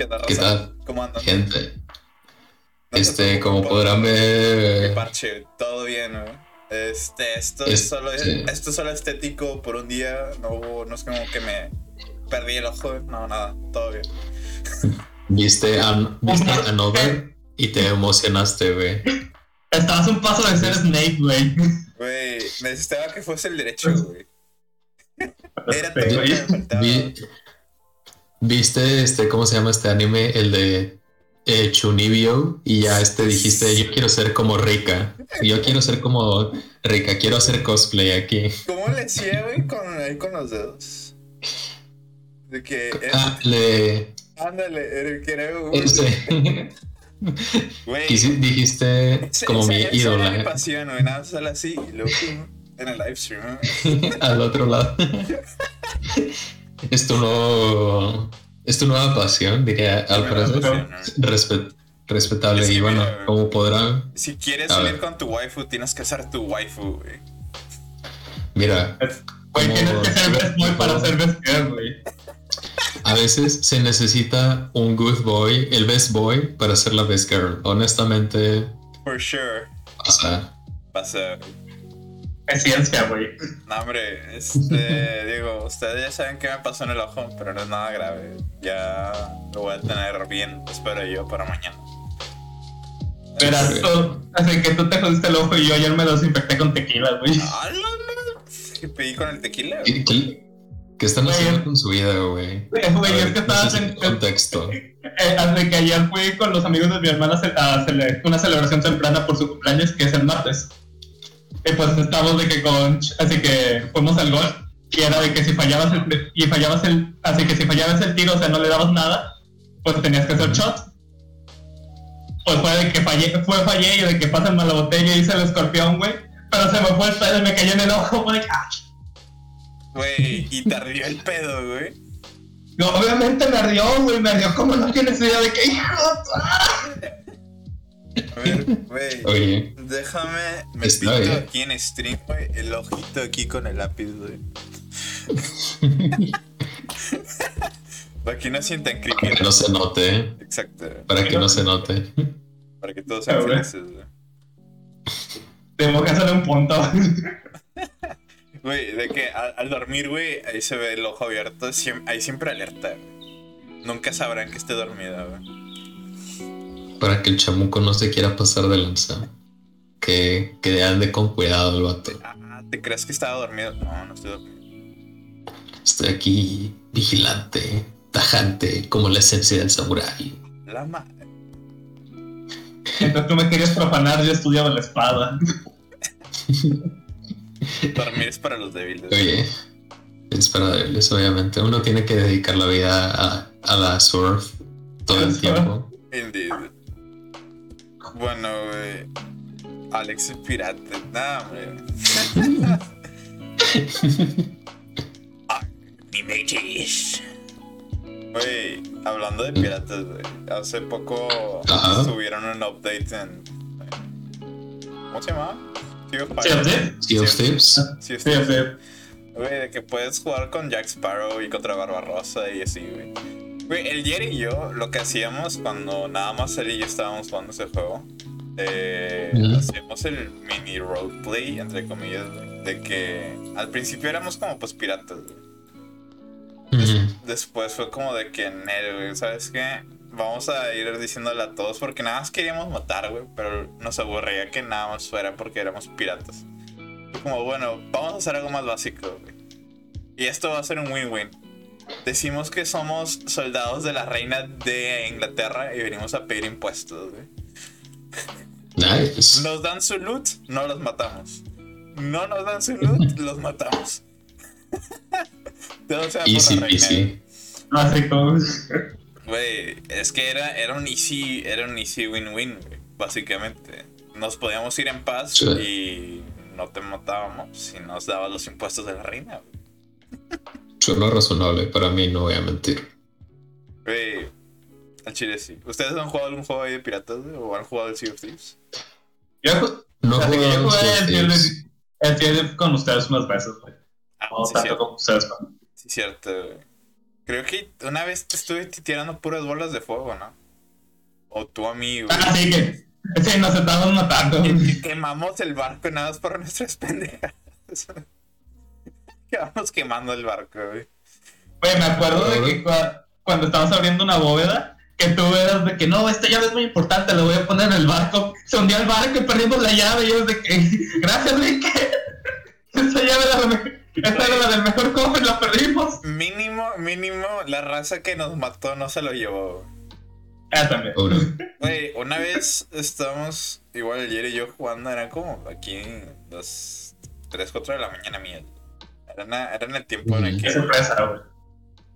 ¿Qué tal, ¿Qué raza? tal, ¿Cómo andan? gente? No Este, como podrán ver, parche, todo bien, güey. Este, esto Es- es solo, sí. esto es solo estético por un día. No, hubo- no es como que me perdí el ojo. No, nada, todo bien. viste, an- viste Another y te emocionaste, güey. Estabas un paso de ser Snake, güey. Güey, necesitaba que fuese el derecho, güey. Era todo lo que güey. me faltaba. Vi- ¿Viste este, cómo se llama este anime? El de eh, Chunibyo. Y ya este dijiste, yo quiero ser como Rika. Yo quiero ser como Rika, quiero hacer cosplay aquí. ¿Cómo le hacía, güey, con, ahí con los dedos? De que, eh, Ah, le... ándale, que era, güey. Güey, quisi- dijiste esa- como esa- mi era mi ídola pasión, güey, nada, solo así, y luego en el live stream, al otro lado. Es tu nuevo... Es tu nueva pasión, diría al Me da parecer. pasión, ¿no? Respet- respetable. Es que y bueno, mira, como podrán, Si quieres salir ver. con tu waifu, tienes que ser tu waifu, güey. mira, Güey, tienes que ser best boy para ser best girl, güey. A veces se necesita un good boy, el best boy, para ser la best girl. Honestamente, For sure. pasa. Pasa. Es ciencia, güey. No, hombre, este, digo, ustedes ya saben qué me pasó en el ojo, pero no es nada grave. Ya lo voy a tener bien, espero yo, para mañana. Verás, tú, así que tú te jodiste el ojo y yo ayer me desinfecté con tequila, güey. ¡Hala, no! ¿Qué pedí con el tequila? ¿Qué, qué- qué están Güey. haciendo con su vida, güey? Güey, A es ver, que estabas en. contexto. Eh, Así que ayer fui con los amigos de mi hermana a ce- a cele- una celebración temprana por su cumpleaños, que es el martes. Y pues estábamos de que con. Así que fuimos al golf. Y era de que si fallabas el. Y fallabas el. Así que si fallabas el tiro, o sea, no le dabas nada, pues tenías que hacer shot. Pues fue de que fallé, fue fallé y de que pásenme la botella y hice el escorpión, güey. Pero se me fue el pedo y me cayó en el ojo, fue de que, ah. Güey, y te ardió el pedo, güey. No, obviamente me ardió, güey, me ardió como no tienes idea de que hijo. A ver, güey. Oye, Déjame, me pinto bien. aquí en stream, güey, el ojito aquí con el lápiz, güey. Para que no sientan creepy. para que no se note, ¿eh? Exacto, para que no se note. para que todos sean felices, güey. Tengo que hacerle un punto. Güey, de que al, al dormir, güey, ahí se ve el ojo abierto, siem- hay siempre alerta. Nunca sabrán que esté dormido, güey. Para que el chamuco no se quiera pasar de lanza. Que, que ande con cuidado el vato. Ah, ¿te crees que estaba dormido? No, no estoy dormido. Estoy aquí vigilante, tajante, como la esencia del samurái. La madre. Entonces tú me querías profanar, yo estudiaba la espada. Dormir es para los débiles. Oye, es para verles, obviamente. Uno tiene que dedicar la vida a, a la surf todo el tiempo. Indeed. Bueno, güey. Alex es pirata. Nah, hombre. Animages. Güey, hablando de piratas, güey. Hace poco Ajá. subieron un update en. ¿Cómo se llama? Sea of ¿Sí, Pirates. Sea of Thieves. Sea of Thieves. Güey, de que puedes jugar con Jack Sparrow y contra Barbarossa y así, güey. Güey, el Jerry y yo, lo que hacíamos cuando nada más él y yo estábamos jugando ese juego, eh, hacíamos el mini roleplay, entre comillas, güey, de que al principio éramos como pues piratas, güey. Después fue como de que, Nel, güey, ¿sabes qué? Vamos a ir diciéndole a todos porque nada más queríamos matar, güey, pero nos aburría que nada más fuera porque éramos piratas. Y como, bueno, vamos a hacer algo más básico, güey. Y esto va a ser un win-win. Decimos que somos soldados de la reina de Inglaterra y venimos a pedir impuestos, güey. Nice. Nos dan su loot, no los matamos. No nos dan su loot, los matamos. Todo sea por Easy la reina. Güey, es que era, era un easy, era un easy win-win, básicamente. Nos podíamos ir en paz Sí. y no te matábamos si nos dabas los impuestos de la reina, güey. Suena razonable, para mí no voy a mentir. Güey, al chile sí. ¿Ustedes han jugado algún juego ahí de piratas? ¿O han jugado el Sea of Thieves? Yo, No yo juego jugué Sea of el con ustedes unas veces, güey. Ah, No sí, tanto cierto. como ustedes, güey. Sí, cierto, güey. Creo que una vez te estuve tirando puras bolas de fuego, ¿no? O tú a mí, güey. Ah, sí, que. Sí, nos estamos matando. Y, y quemamos el barco nada más por nuestras pendejas. Quedamos quemando el barco, güey. Güey, me acuerdo de que cua- cuando estábamos abriendo una bóveda, que tú eras de que no, esta llave es muy importante, la voy a poner en el barco. Se hundió el barco y perdimos la llave. Y yo de que, gracias, Rick. Esa llave era la, me- esa era la del mejor cofre, la perdimos. Mínimo, mínimo, la raza que nos mató no se lo llevó. Ah, también. Pobre. Güey, una vez estábamos, igual ayer y yo jugando, era como aquí las 3, 4 de la mañana mía. Era, era en el tiempo en el que. sorpresa, güey.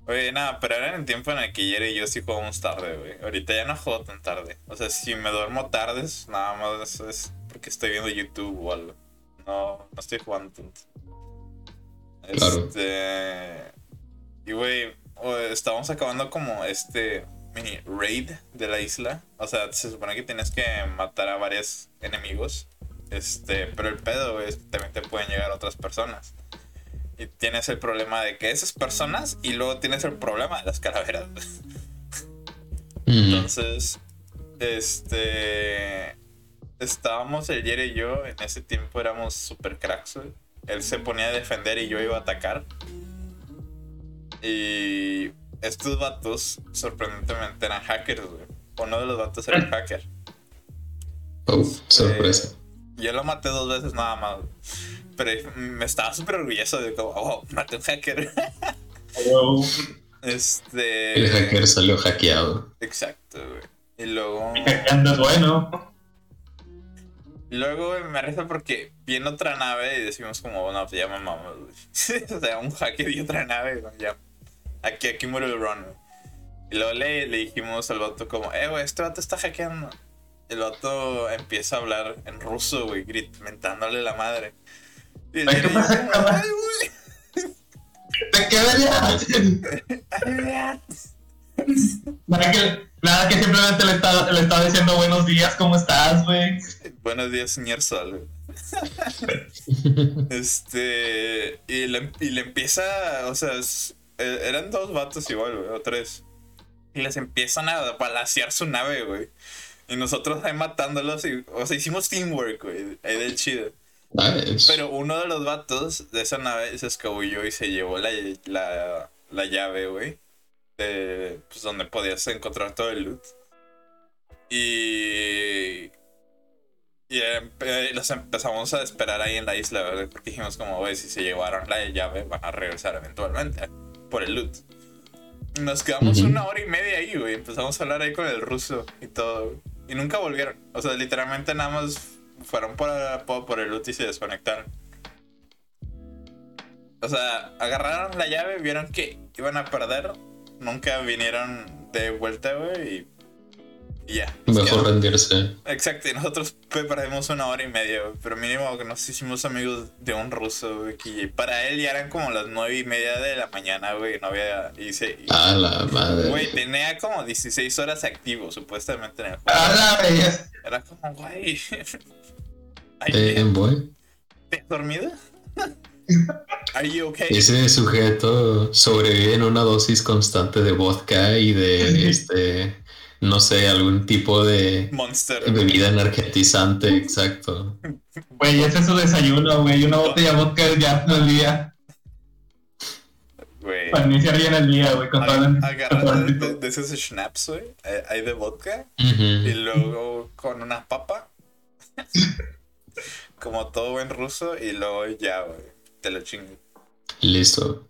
Oye, nada, pero era en el tiempo en el que ayer y yo sí jugamos tarde, güey. Ahorita ya no juego tan tarde. O sea, si me duermo tardes, nada más es porque estoy viendo YouTube o algo. No, no estoy jugando tanto. Claro. Este. Y güey, estábamos acabando como este mini raid de la isla. O sea, se supone que tienes que matar a varios enemigos. Este, pero el pedo es que también te pueden llegar otras personas. Y tienes el problema de que esas personas y luego tienes el problema de las calaveras. Entonces, este. Estábamos el Jerry y yo, en ese tiempo éramos super cracks, güey. Él se ponía a defender y yo iba a atacar. Y estos vatos, sorprendentemente, eran hackers, güey. Uno de los vatos era un hacker. Oh, sorpresa. Yo lo maté dos veces nada más. güey. Pero me estaba súper orgulloso de como, oh, maté un hacker. Wow. este. El hacker salió hackeado. Exacto, güey. Y luego. Ando es bueno. Luego güey, me reza porque viene otra nave y decimos como, no, pues ya mamamos, güey. o sea, un hacker y otra nave, güey, ya. Aquí, aquí muere el run, güey. Y luego le, le dijimos al vato como, eh, güey, este vato está hackeando. El vato empieza a hablar en ruso, güey, grit, mentándole la madre. ¿Qué pasa, como, cabrón? "Ay, güey, ¿De qué venías? ay, güey". Nada que, nada que simplemente le estaba, le estaba diciendo buenos días, ¿cómo estás, güey? Buenos días, señor Sol. este. Y le, y le empieza. O sea, es- eh, eran dos vatos igual, güey, o tres. Y les empiezan a balasear su nave, güey. Y nosotros ahí matándolos. Y, o sea, hicimos teamwork, güey. Ahí del chido. Nice. Pero uno de los vatos de esa nave se escabulló y se llevó la, la, la llave, güey. De, pues donde podías encontrar todo el loot. Y. Y empe- los empezamos a esperar ahí en la isla, ¿verdad? Porque dijimos como, güey, si se llevaron la llave van a regresar eventualmente por el loot. Nos quedamos Ujú. una hora y media ahí, güey. Empezamos a hablar ahí con el ruso y todo. Y nunca volvieron. O sea, literalmente nada más fueron por, por, por el loot y se desconectaron. O sea, agarraron la llave, vieron que iban a perder. Nunca vinieron de vuelta, güey. Y, y ya. Mejor rendirse. Exacto, y nosotros pe- perdimos una hora y media, güey, pero mínimo que nos hicimos amigos de un ruso, güey, que para él ya eran como las nueve y media de la mañana, güey, no había... Y se, y- A la madre. güey, tenía como 16 horas activo, supuestamente, en el juego. A la vez. Era como, güey... Eh, boy. ¿Te has dormido? Are you okay? Ese sujeto sobrevive en una dosis constante de vodka y de este, no sé, algún tipo de Monster. bebida energetizante, exacto. Güey, ese es su desayuno, güey. Una botella de vodka ya al día. Güey. Para iniciar bien el día, güey. Con todo el- todo el de, de- schnapps, güey. eh, Hay de vodka. Ujú. Y luego con una papa. Como todo buen ruso. Y luego ya, güey. Te lo chingo. Listo.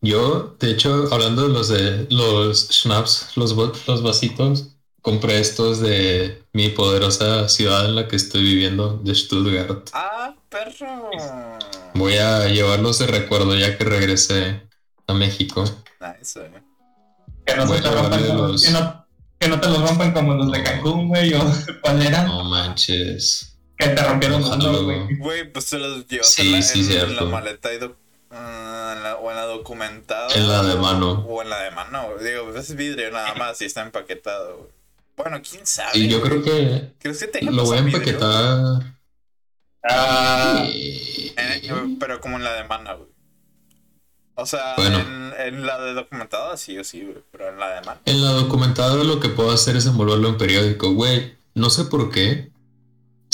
Yo, de hecho, hablando de los de los schnapps, los, los vasitos, compré estos de mi poderosa ciudad en la que estoy viviendo, de Stuttgart. ¡Ah, perro! Voy a llevarlos de recuerdo ya que regresé a México. Nice, güey. Que no se te rompan como, los- que, no, que no te los rompan como los de Cancún, güey. O cuál era. No manches. Que te rompieron luego. güey. Güey, pues te los llevas Sí, en, la, sí, en- en cierto. la maleta y ah, en la- o en la documentada. En la de mano. O en la de mano. Digo, pues es vidrio nada más y está empaquetado, güey. Bueno, quién sabe. Y yo creo que ¿Crees que te lo voy a empaquetar. Ah, y- Eh, pero como en la de mana, güey. O sea, Bueno. en, en la de documentada sí o sí, güey, pero en la de man. En la documentada lo que puedo hacer es envolverlo en periódico. Güey, no sé por qué.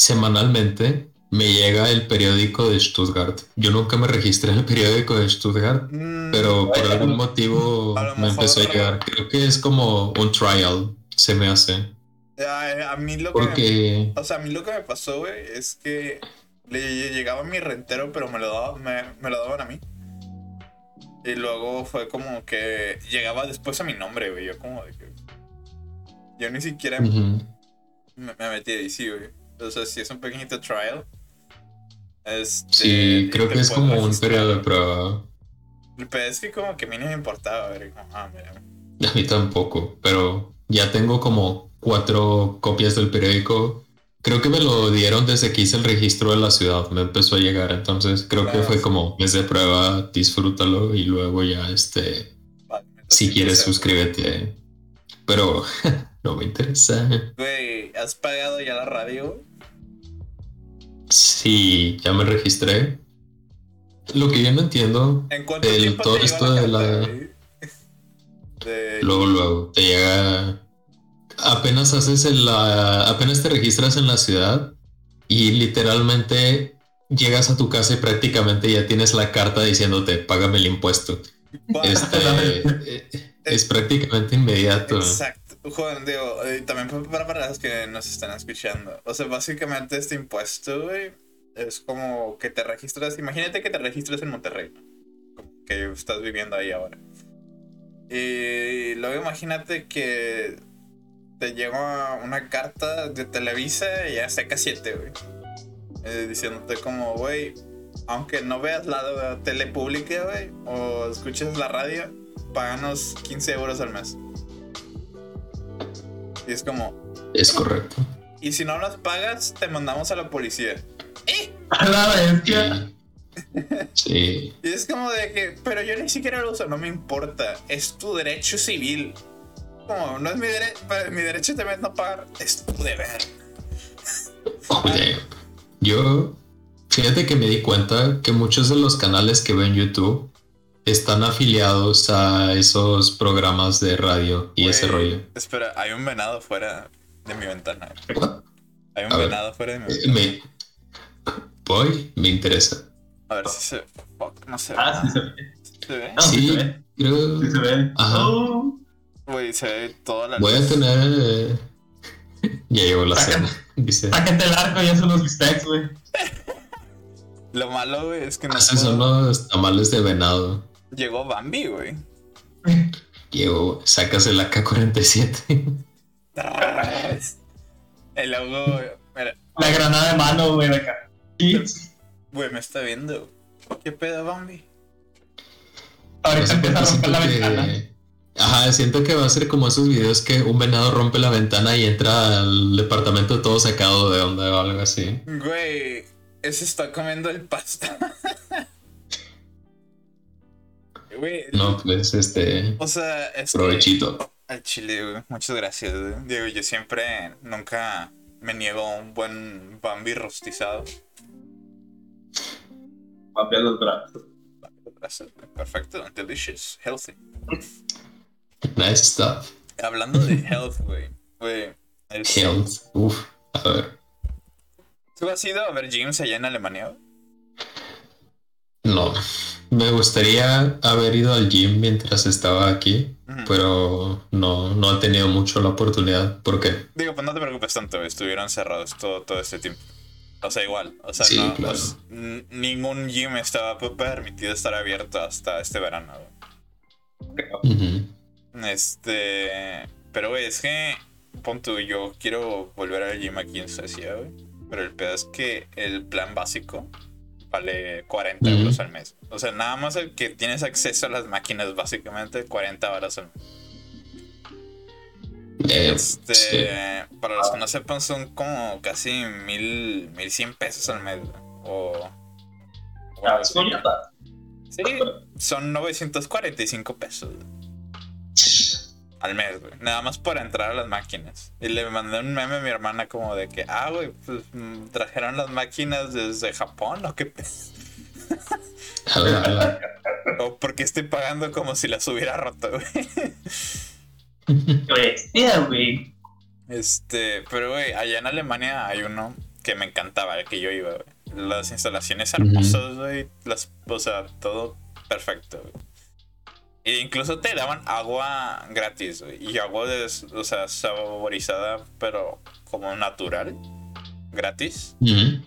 Semanalmente me llega el periódico de Stuttgart. Yo nunca me registré en el periódico de Stuttgart, Mm, pero por algún motivo A me empezó a llegar. Creo que es como un trial, se me hace. a, a mí lo que me, Porque... o sea, a mí lo que me pasó, güey, es que le llegaba mi rentero, pero me lo daba, me, me lo daban a mí. Y luego fue como que llegaba después a mi nombre, güey. Yo como de que. Yo ni siquiera me, me metí ahí, sí, güey. O sea, si es un pequeñito trial. Este, Sí, creo que es como un periodo de prueba. Pero es que como que a mí no me importaba, ver, como, ah, mira. A mí tampoco, pero ya tengo como cuatro copias del periódico. Creo que me lo dieron desde que hice el registro de la ciudad, me empezó a llegar, entonces creo que fue sí. como mes de prueba, disfrútalo y luego ya este, vale, si quieres suscríbete. Pero no me interesa. Güey, ¿has pagado ya la radio? Sí, ya me registré. Lo que yo no entiendo, ¿En El- todo esto la de la-? De- luego, luego te llega. Apenas haces el, la- apenas te registras en la ciudad y literalmente llegas a tu casa y prácticamente ya tienes la carta diciéndote págame el impuesto. Este eh, es prácticamente inmediato. Exacto. Juan, digo, también para, para que nos están escuchando. O sea, básicamente este impuesto, güey, es como que te registras. Imagínate que te registras en Monterrey, que estás viviendo ahí ahora. Y luego imagínate que te llega una carta de Televisa y saca 7, güey. Eh, diciéndote como, güey, aunque no veas la tele pública, güey, o escuches la radio, páganos 15 euros al mes. Y es como, Es correcto. y si no las pagas, te mandamos a la policía. A la bestia. Sí. Y es como de que, pero yo ni siquiera lo uso, no me importa. Es tu derecho civil. Como, no es mi derecho, mi derecho también es no pagar, es tu deber. Oye, yo fíjate que me di cuenta que muchos de los canales que veo en YouTube están afiliados a esos programas de radio y ese rollo. Espera, hay un venado fuera de mi ventana. What? Hay un A ver. venado fuera de mi Eh, ventana. Me voy, me interesa. A ver si se. Fuck, no se ve. Ah, sí se ve. ¿Se ve? Ah, sí Sí, se ve. creo. Sí se ve. Ajá. Oh. Güey, se ve toda la Voy a tener. eh, Ya llegó la Saca- cena. Dice. Sáquete el arco y haz unos bistecs, güey. Lo malo, güey, es que no Haces puedo- unos tamales de venado. Llegó Bambi, güey. Llegó, sacas el AK-47. El logo, mira, La granada de mano, güey, de acá. Sí. güey, me está viendo. ¿Qué pedo, Bambi? Ahorita empieza a romper la ventana. Ajá, siento que va a ser como esos videos que un venado rompe la ventana y entra al departamento todo sacado de onda o algo así. Güey, ese está comiendo el pasto. Güey, No, pues este. o sea, es que- Provechito. Al chile, güey, muchas gracias. güey. Digo, yo siempre, nunca me niego a un buen Bambi rostizado. Papear los brazos. Perfecto, delicious, healthy. Nice stuff. Hablando de health, güey. Güey, es- Health. Uf. A ver. ¿tú has ido a ver gyms allá en Alemania? güey? No. Me gustaría haber ido al gym mientras estaba aquí, pero no, no he tenido mucho la oportunidad. ¿Por qué? Digo, pues no te preocupes tanto, estuvieron cerrados todo, todo este tiempo. O sea, igual, o sea, Sí, no, claro. pues, ningún gym estaba permitido estar abierto hasta este verano. Ujú. Este, pero güey, es que, pon tú, yo quiero volver al gym aquí en Suecia, güey. Pero el pedo es que el plan básico vale 40 Ujú. euros al mes. O sea, nada más el que tienes acceso a las máquinas, básicamente 40 horas al mes. Eh, Este, sí. para los que no sepan, son como casi mil, mil cien pesos al mes. O. o Ah. Sí, son 945 pesos al mes, güey. Nada más por entrar a las máquinas. Y le mandé un meme a mi hermana como de que, ah, güey, pues mm, trajeron las máquinas desde Japón o qué pe-?" A ver, a ver. O porque estoy pagando como si las hubiera roto, bestia, güey. Este, pero güey, allá en Alemania hay uno que me encantaba, el que yo iba, güey. Las instalaciones hermosas, güey. Las, o sea, todo perfecto, güey. E incluso te daban agua gratis, güey. Y agua, de, o sea, saborizada, pero como natural. Gratis. Ujú.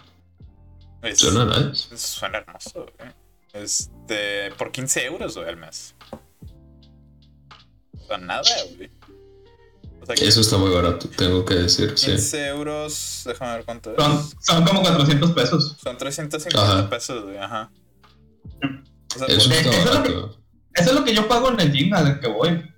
Es- Suena nice. Suena hermoso, güey. Este, por 15 euros, güey, al mes. O sea, nada, güey. O sea, Eso está muy barato, tengo que decir, sí. 15 euros, déjame ver cuánto es. Son, son como 400 pesos. Son 350 Ajá. pesos, güey, ajá. O sea, Eso por- Eh, está eso es lo que- barato. Eso es lo que yo pago en el gym al que voy.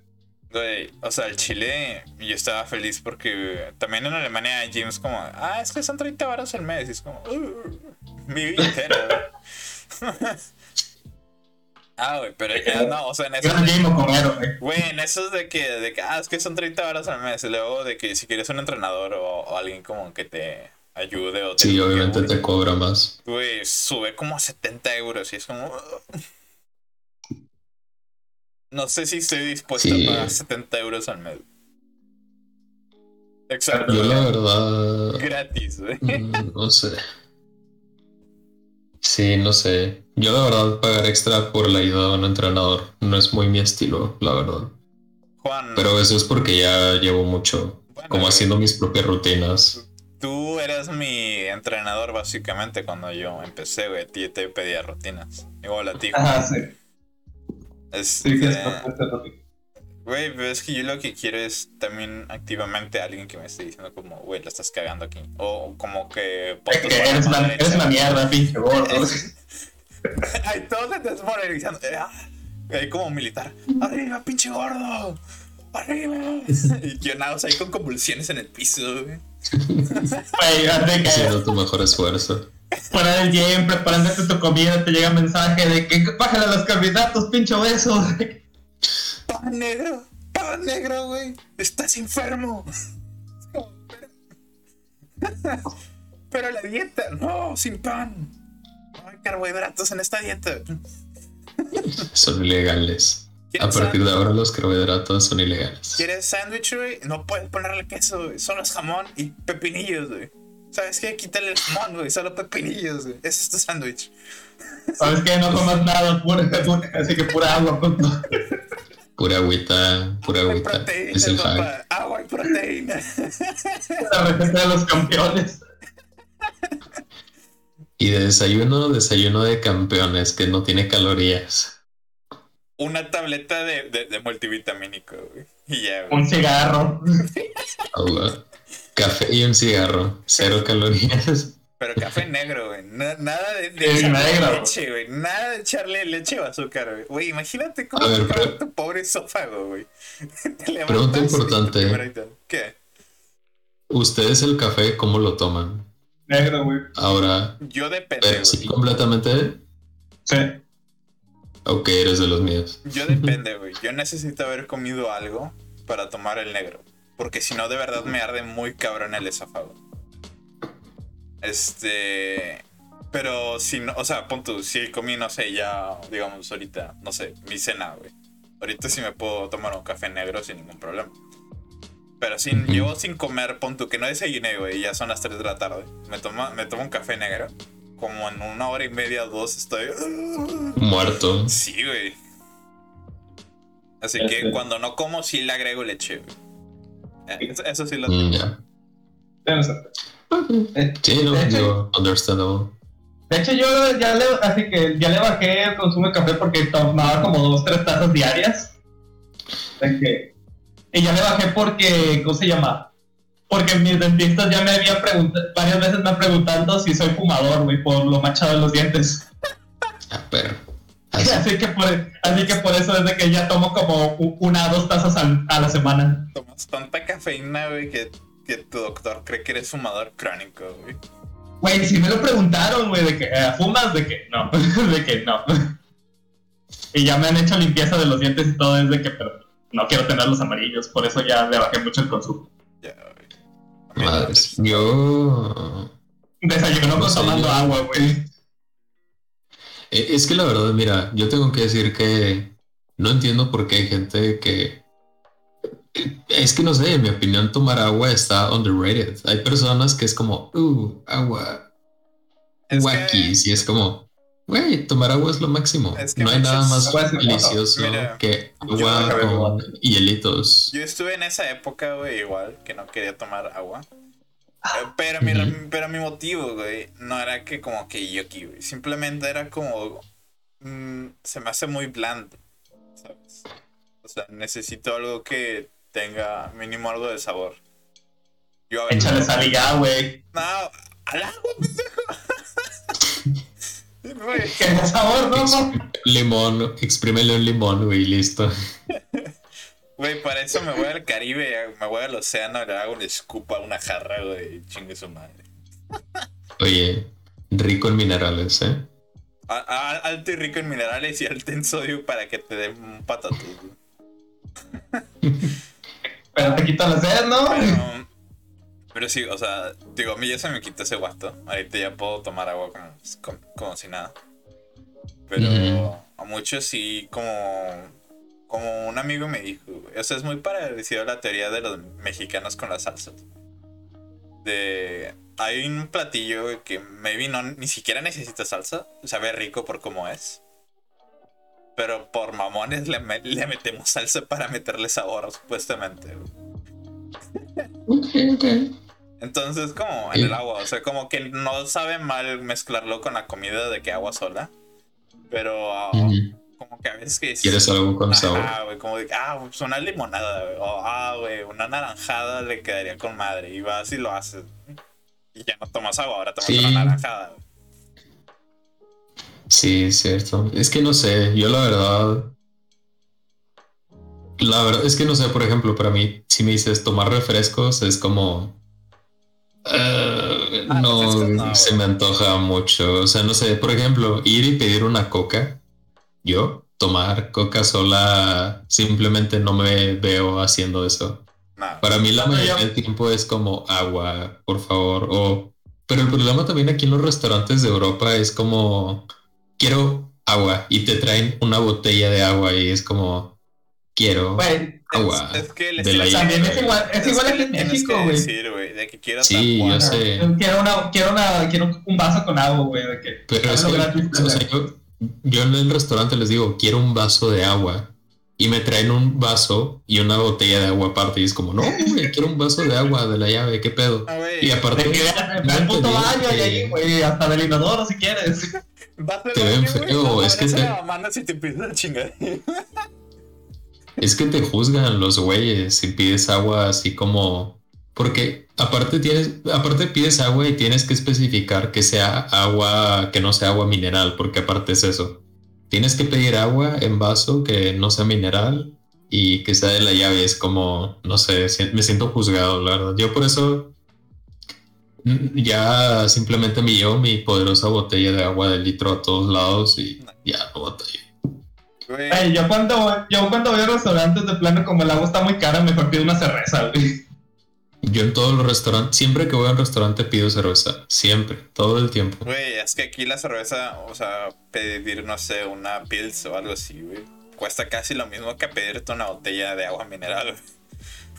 güey, o sea, el Chile, yo estaba feliz porque también en Alemania hay gyms como, ah, es que son 30 baros al mes. Y es como, "Uh, mi vida entera. ah, güey, pero eh, no, o sea, en Yo eso. al gym o comer, güey. Güey, en esos de que, de que, ah, es que son 30 horas al mes. Y luego de que si quieres un entrenador o, o alguien como que te ayude o te Sí, obviamente te cobra más. Güey, sube como a 70 euros y es como... No sé si estoy dispuesto Sí. a pagar 70 euros al mes. Exacto. Yo la verdad... Gratis, güey. mm, No sé. Sí, no sé. Yo la verdad pagar extra por la ayuda de un entrenador no es muy mi estilo, la verdad. Juan, Pero eso es porque ya llevo mucho bueno, como haciendo mis propias rutinas. Tú eras mi entrenador básicamente cuando yo empecé, güey. Te pedía rutinas. Igual a ti, Juan. Ajá, sí. Este. Güey, pero es que yo lo que quiero es también activamente alguien que me esté diciendo como, güey, la estás cagando aquí. O como que... eres una, eres una mierda, pinche gordo. Ay, todos se desmoralizando. Ah, Ahí como militar. ¡Arriba, pinche gordo! ¡Arriba! Y yo nada, o sea, ahí con convulsiones en el piso, güey. Güey, antes de que Haciendo tu mejor esfuerzo. Fuera del gym, preparándote tu comida, te llega mensaje de que bájale a los carbohidratos, pinche obeso. ¡Pan negro! ¡Pan negro, güey! ¡Estás enfermo! Pero la dieta, no, sin pan. No hay carbohidratos en esta dieta. Son ilegales. A ¿Quieres partir de ahora los carbohidratos son ilegales. ¿Quieres sándwich, güey? No puedes ponerle queso, güey. Solo es jamón y pepinillos, güey. ¿Sabes qué? Quítale el jamón, güey. Solo pepinillos, güey. Ese es tu sándwich. ¿Sabes qué? No comas nada, pura, pura- así que pura agua, punto. Pura agüita, pura agüita. proteína, Es el papá. Agua y proteína. La receta de los campeones. Y de desayuno, desayuno de campeones que no tiene calorías. Una tableta de, de, de multivitamínico, güey. Y ya, güey. Un cigarro. Café y un cigarro. Cero calorías. Pero café negro, güey. Na- nada de, echarle leche, güey. Nada de echarle leche o azúcar, güey. Güey, imagínate cómo ver, pero- tu pobre esófago, güey. Te levantas Pregunta importante. ¿Qué? ¿Ustedes el café cómo lo toman? Negro, güey. Ahora, Yo depende, pero sí completamente. Sí. Ok, eres de los míos. Yo depende, güey. Yo necesito haber comido algo para tomar el negro. Porque si no, de verdad me arde muy cabrón el esófago. Este. Pero si no, o sea, pon tú, si comí, no sé, ya, digamos, ahorita, no sé, mi cena, güey. Ahorita sí me puedo tomar un café negro sin ningún problema. Pero si Ujú. llevo sin comer, pon tú que no desayuné, güey, ya son las 3 de la tarde. Me tomo, me tomo un café negro. Como en una hora y media, dos, estoy. Muerto. Sí, güey. Así que Este. cuando no como, sí le agrego leche, güey. Eh, Eso, eso sí lo Mm, no sé. Eh, Sí, no, De hecho- digo, understandable. De hecho, yo ya le, así que ya le bajé el consumo de café porque tomaba como dos, tres tazas diarias. Que- y ya le bajé porque, ¿cómo se llama? Porque mis dentistas ya me habían preguntado, varias veces me han preguntado si soy fumador, güey, por lo machado de los dientes. Ah, pero. Así. Que, por, así que por eso es de que ya tomo como una o dos tazas al- a la semana. tomas tanta cafeína, güey, que, que tu doctor cree que eres fumador crónico, güey. Güey, si me lo preguntaron, güey, de que eh, fumas, de que no, de que no. Y ya me han hecho limpieza de los dientes y todo, es de que, pero no quiero tener los amarillos, por eso ya le bajé mucho el consumo. Ya, güey. Pues, Yo. Desayuno No con sé, tomando yo- agua, güey. Eh, Es que la verdad, mira, yo tengo que decir que no entiendo por qué hay gente que... Es que no sé, en mi opinión tomar agua está underrated. Hay personas que es como, uh, agua, Es que- Wakis, y es como, güey, tomar agua es lo máximo. Es que no hay nada más delicioso Mira, que agua con hielitos. Yo estuve en esa época, güey, igual, que no quería tomar agua. Pero mi, pero mi motivo, güey, no era que como que yo aquí, güey. Simplemente era como... mm, se me hace muy blando, ¿sabes? O sea, necesito algo que tenga mínimo algo de sabor. Yo a Échale sal y ya, güey. No, al agua, pendejo. De sabor, no, no. Limón, exprímele un limón, güey, listo. Güey, para eso me voy al Caribe, me voy al océano, le hago un scoop a una jarra, güey, chingue su madre. Oye, rico en minerales, ¿eh? A- a- alto y rico en minerales y alto en sodio para que te den un patatús. güey. Pero te quita la sed, ¿no? Pero, pero sí, o sea, digo, a mí ya se me quitó ese guasto. Ahorita ya puedo tomar agua como, como, como si nada. Pero a muchos sí, como, como un amigo me dijo, güey, o sea, es muy parecido a la teoría de los mexicanos con las salsas. De, hay un platillo que maybe no, ni siquiera necesita salsa, sabe rico por cómo es. Pero por mamones le, me- le metemos salsa para meterle sabor, supuestamente. güey. Entonces, como en el agua, o sea, como que no sabe mal mezclarlo con la comida de que agua sola. Pero ah, Ujú. Como que a veces que... ¿Quieres algo con sabor? Ah, güey, como de, ah, pues una limonada, güey. O, ah, güey, una naranjada le quedaría con madre. Y vas y lo haces. Y ya no tomas agua, ahora tomas Sí. una naranjada. güey. Sí, es cierto. Es que no sé, yo la verdad. La verdad es que no sé, por ejemplo, para mí, si me dices tomar refrescos, es como. eh, Ah, no, se me antoja mucho. O sea, no sé, por ejemplo, ir y pedir una coca, yo tomar coca sola, simplemente no me veo haciendo eso. Nada. Para mí la No, mayoría yo- del tiempo es como agua, por favor. O, pero el problema también aquí en los restaurantes de Europa es como quiero agua y te traen una botella de agua y es como quiero Güey, agua. Es que le de la también es igual, es igual que en México, güey. de que quiero Sí, yo sé. Quiero una, quiero una, quiero un vaso con agua, güey. Pero es que, gratis, o sea, yo, yo en el restaurante les digo quiero un vaso de agua y me traen un vaso y una botella de agua aparte y es como no, güey, quiero un vaso de agua de la llave, qué pedo. Y aparte de que ve al puto baño y ahí, güey, hasta del inodoro si quieres. te ven feo, es que te- si te chingar. Es que te juzgan los güeyes si pides agua así como porque aparte tienes aparte pides agua y tienes que especificar que sea agua que no sea agua mineral, porque aparte es eso. Tienes que pedir agua en vaso que no sea mineral y que sea de la llave, es como no sé, me siento juzgado, la verdad. Yo por eso mm, ya simplemente me llevo mi poderosa botella de agua de litro a todos lados y ya no batallé. Güey, yo cuando, yo cuando voy a restaurantes de plano como el agua está muy cara, mejor pido una cerveza, güey. Yo en todos los restaurantes, siempre que voy a un restaurante pido cerveza, siempre, todo el tiempo. Güey, es que aquí la cerveza, o sea, pedir, no sé, una Pils o algo así, güey, cuesta casi lo mismo que pedirte una botella de agua mineral,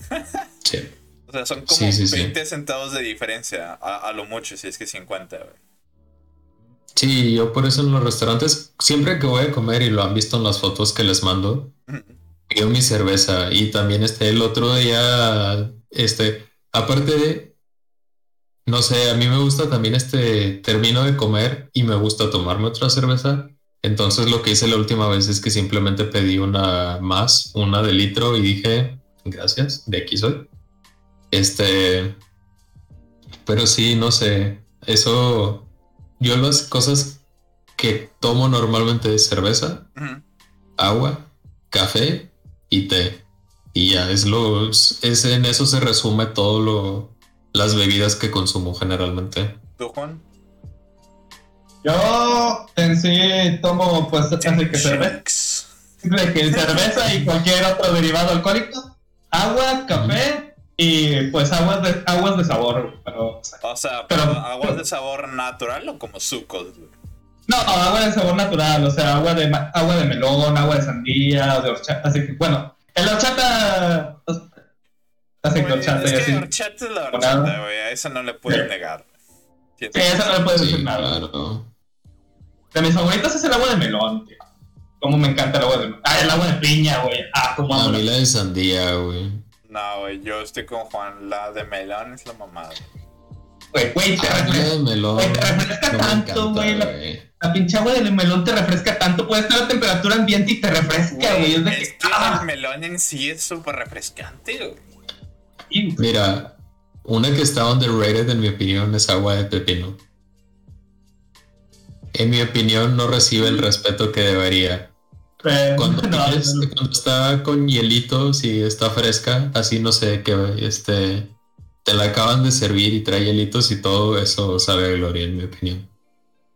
güey. Sí. O sea, son como Sí, sí, sí. 20 centavos de diferencia, a, a lo mucho, si es que 50, güey. Sí, yo por eso en los restaurantes, siempre que voy a comer y lo han visto en las fotos que les mando, pido mi cerveza y también este el otro día, este, aparte de, no sé, a mí me gusta también este, termino de comer y me gusta tomarme otra cerveza. Entonces lo que hice la última vez es que simplemente pedí una más, una de litro y dije, gracias, de aquí soy. Este, pero sí, no sé, eso, yo las cosas que tomo normalmente es cerveza, agua, café y té. Y ya es lo es en eso se resume todo lo las bebidas que consumo generalmente. ¿Tú, Juan? Yo en sí tomo pues así que cerveza, que cerveza y cualquier otro derivado alcohólico, agua, café y pues aguas de, aguas de sabor, pero o sea, Pero- pero, ¿aguas de sabor natural o como sucos, güey? No, agua de sabor natural, o sea, agua de, agua de melón, agua de sandía, de horchata. Así que, bueno, el horchata. que Güey, horchata es y así. que horchata es la horchata, güey. A eso no le puedes Sí. negar. Sí, eso no le puedes Sí, decir nada. claro. De mis favoritos es el agua de melón, tío. Como me encanta el agua de melón. Ah, el agua de piña, güey. Ah, como A mí la- la de sandía, güey. No, güey, yo estoy con Juan. La de melón es la mamada. Güey, güey, te melón. Güey, te refresca no me tanto, encanta, güey, la- pinche agua del melón te refresca tanto. Puede estar a temperatura ambiente y te refresca, güey. Es de es que. que Ah, el melón en sí es súper refrescante, güey. Mira, una que está underrated en mi opinión es agua de pepino. En mi opinión no recibe el respeto que debería. eh, Cuando, no, tienes- no, no. cuando está con hielitos y está fresca, así no sé, que este te la acaban de servir y trae hielitos y todo eso sabe a gloria en mi opinión.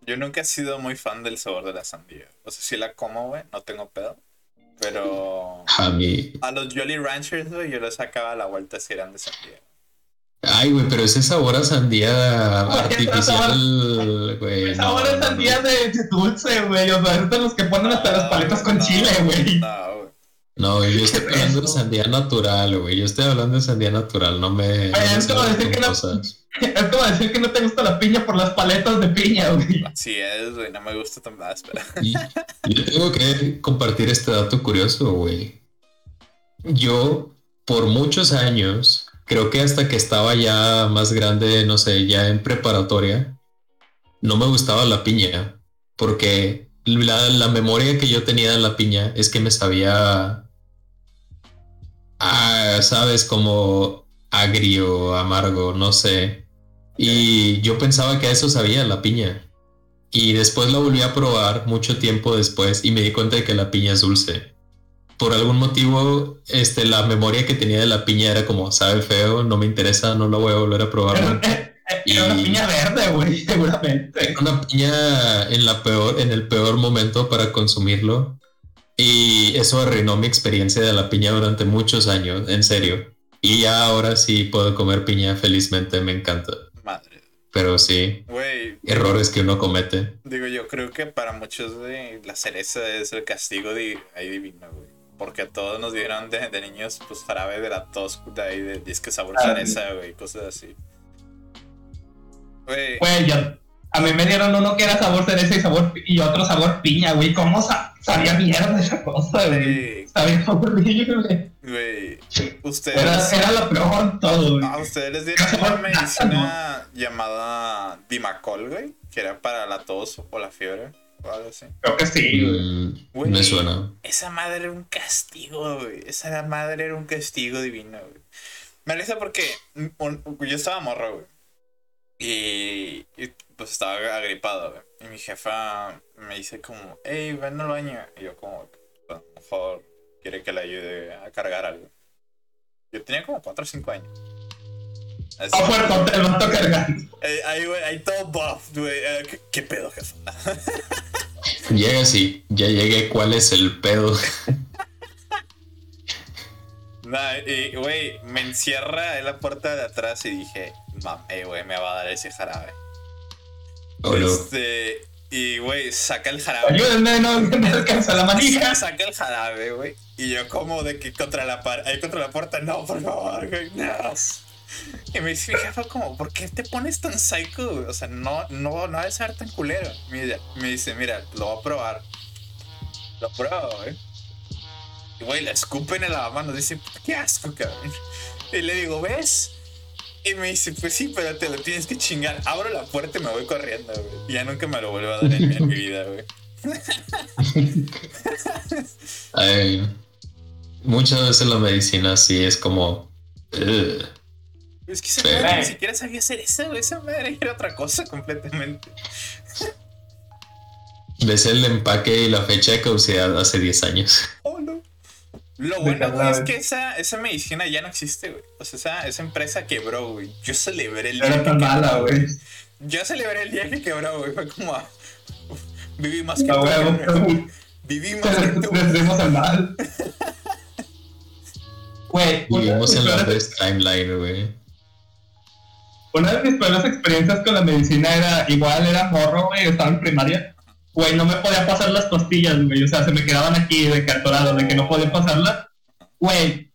Yo nunca he sido muy fan del sabor de la sandía. O sea, si la como, güey, no tengo pedo. Pero A mí, a los Jolly Ranchers, güey, yo los sacaba a la vuelta si eran de sandía. ay güey, pero ese sabor a sandía artificial, güey. no, Ahora no, es no. sandía de, de dulce, güey. O sea, los que ponen hasta las paletas con No, chile, güey. No, güey. No, güey, yo estoy ¿Qué es hablando de sandía natural, güey. Yo estoy hablando de sandía natural, no me. no me es como decir que no- cosas. Es como decir que no te gusta la piña por las paletas de piña, güey. Así es, güey, no me gusta tan más, pero. Y yo tengo que compartir este dato curioso, güey. Yo, por muchos años, creo que hasta que estaba ya más grande, no sé, ya en preparatoria, no me gustaba la piña. Porque la, la memoria que yo tenía de la piña es que me sabía. Ah, sabes, como agrio, amargo, no sé. Y yo pensaba que a eso sabía la piña. Y después la volví a probar mucho tiempo después y me di cuenta de que la piña es dulce. Por algún motivo, este, la memoria que tenía de la piña era como, sabe feo, no me interesa, no la voy a volver a probar. Era, nunca". era- una piña verde, güey, seguramente. Una piña en, la peor, en el peor momento para consumirlo. Y eso arruinó mi experiencia de la piña durante muchos años, en serio. Y ya ahora sí puedo comer piña felizmente, me encanta. Madre. Pero sí, Güey, errores que uno comete. digo, yo creo que para muchos, la cereza es el castigo de ahí divino, güey. Porque a todos nos dieron de, de niños, pues, jarabe de la tos, de ahí, de disque sabor Ah, cereza, güey, cosas así. Güey, Güey, yo- a mí me dieron uno que era sabor cereza y sabor y otro sabor piña, güey. ¿Cómo sa- sabía mierda esa cosa, güey? Sabía horrible. güey, Era, ustedes... era lo peor todo, güey. A ustedes les dieron una medicina llamada Dimacol, güey, que era para la tos o la fiebre o algo así. Creo que sí, güey. Mm, Güey, me suena. Esa madre era un castigo, güey. Esa madre era un castigo divino, güey. Me risa porque un- un- yo estaba morro, güey. Y, y, pues estaba agripado, güey. Y mi jefa me dice como, hey, ven al baño. Y yo como, "Pues, a lo mejor quiere que le ayude a cargar algo. Yo tenía como 4 o 5 años. Así, A fuerte, el vato cargando. eh, ahí, güey, ahí todo buff, güey. Eh, ¿qué, qué pedo, jefa? Llega así, ya llegué, ¿cuál es el pedo? Nah, y, güey, me encierra en la puerta de atrás y dije, mame, güey, me va a dar ese jarabe. Este, y, güey, saca el jarabe. Ayúdenme, no me alcanza la manija. Saca el jarabe, güey. Y yo como de que contra la par contra la puerta, no, por favor, güey, no. Y me dice mi jefa como, ¿por qué te pones tan psycho? güey? O sea, no, no, no debe ser tan culero. Mira, me dice, mira, lo voy a probar. Lo pruebo, güey. Y güey, la escupen en la mano, dice, qué asco, cabrón. Y le digo, ¿ves? Y me dice, pues sí, pero te lo tienes que chingar. Abro la puerta y me voy corriendo, güey. Ya nunca me lo vuelvo a dar en, en mi vida, güey. Ay, muchas veces la medicina sí es como... "Ugh". Es que esa Pero- madre ni siquiera sabía hacer eso, güey. Esa madre era otra cosa completamente. ves el empaque y la fecha de caducidad hace 10 años. Oh, no. Lo bueno, güey, es que esa, esa medicina ya no existe, güey. O sea, esa, esa empresa quebró, güey. Yo celebré el día Era que tan quebró, mala, güey. Yo celebré el día que quebró, güey. Fue como... ah, uf, viví más que A tú, güey. Viví más que tú. El mal. Güey, una de Vivimos mis en la best timeline, güey. Una de mis peores experiencias con la medicina era igual, era morro, güey, estaba en primaria. Güey, no me podía pasar las pastillas, güey. O sea, se me quedaban aquí de que de que no podía pasarlas. Güey,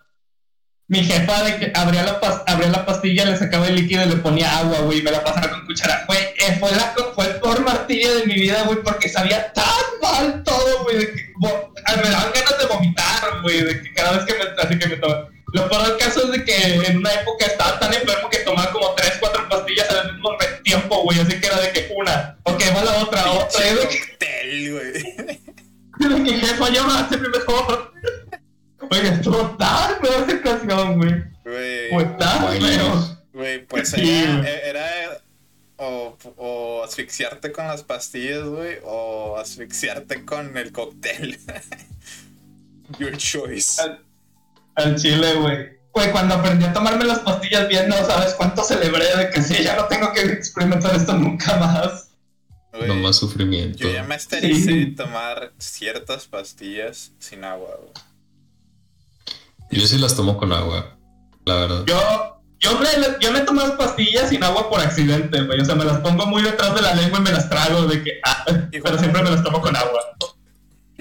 mi jefa de que abría la, abría la pastilla, le sacaba el líquido y le ponía agua, güey, y me la pasaba con cuchara. Güey, eh, fue, la, fue el peor martillo de mi vida, güey, porque sabía tan mal todo, güey, de que ah, me daban ganas de vomitar, güey, de que cada vez que me, así que me tomaba. Lo peor del caso es de que en una época estaba tan enfermo que tomaba como 3, 4 pastillas al mismo tiempo, güey, así que era de que una, ok, va la otra, otra, y de que güey. de que jefa, ya va a ser mejor. Oye, estuvo tan feo esa ocasión, güey. Bueno. feo. Güey, pues Sí, era, era o, o asfixiarte con las pastillas, güey, o asfixiarte con el cóctel. Your choice. Al, al chile, güey. Güey, cuando aprendí a tomarme las pastillas bien, no sabes cuánto celebré de que sí, ya no tengo que experimentar esto nunca más. No más sufrimiento. yo ya me esterilicé Sí. de tomar ciertas pastillas sin agua, güey. Yo sí las tomo con agua, la verdad. Yo, yo, me, yo me he tomado pastillas sin agua por accidente, güey. O sea, me las pongo muy detrás de la lengua y me las trago de que, ah, pero siempre me las tomo con agua.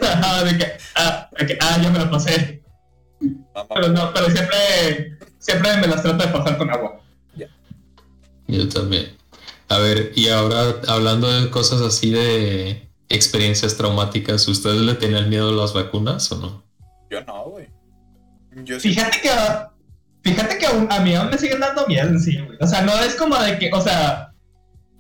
Ajá, de que, ah, de que, ah, ya me las pasé. Mamá, Pero no, pero siempre, siempre me las trato de pasar con agua. Yo también. A ver, y ahora hablando de cosas así de experiencias traumáticas, ¿ustedes le tenían miedo a las vacunas o no? Yo no, güey. Yo sí. Fíjate que, fíjate que aún- a mí aún me siguen dando miedo en sí, güey. O sea, no es como de que, o sea,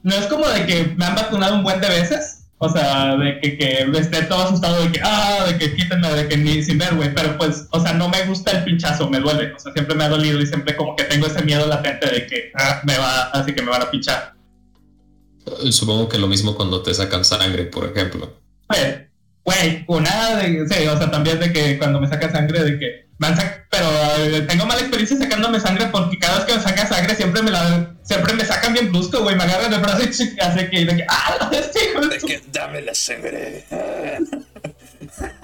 no es como de que me han vacunado un buen de veces. O sea, de que, que esté todo asustado de que, ah, de que quítenme, de que ni sin ver, güey. Pero pues, o sea, no me gusta el pinchazo, me duele. O sea, siempre me ha dolido y siempre como que tengo ese miedo latente de que ah, me va, así que me van a pinchar. Eh, Supongo que lo mismo cuando te sacan sangre, por ejemplo. Pues, güey, una de, sí, o sea, también de que cuando me saca sangre, de que me han sac- pero eh, tengo mala experiencia sacándome sangre porque cada vez que me sacan sangre siempre me la, siempre me sacan bien brusco, güey, me agarran el brazo y hace que, de que, ah, este hijo de De su- que dame la sangre.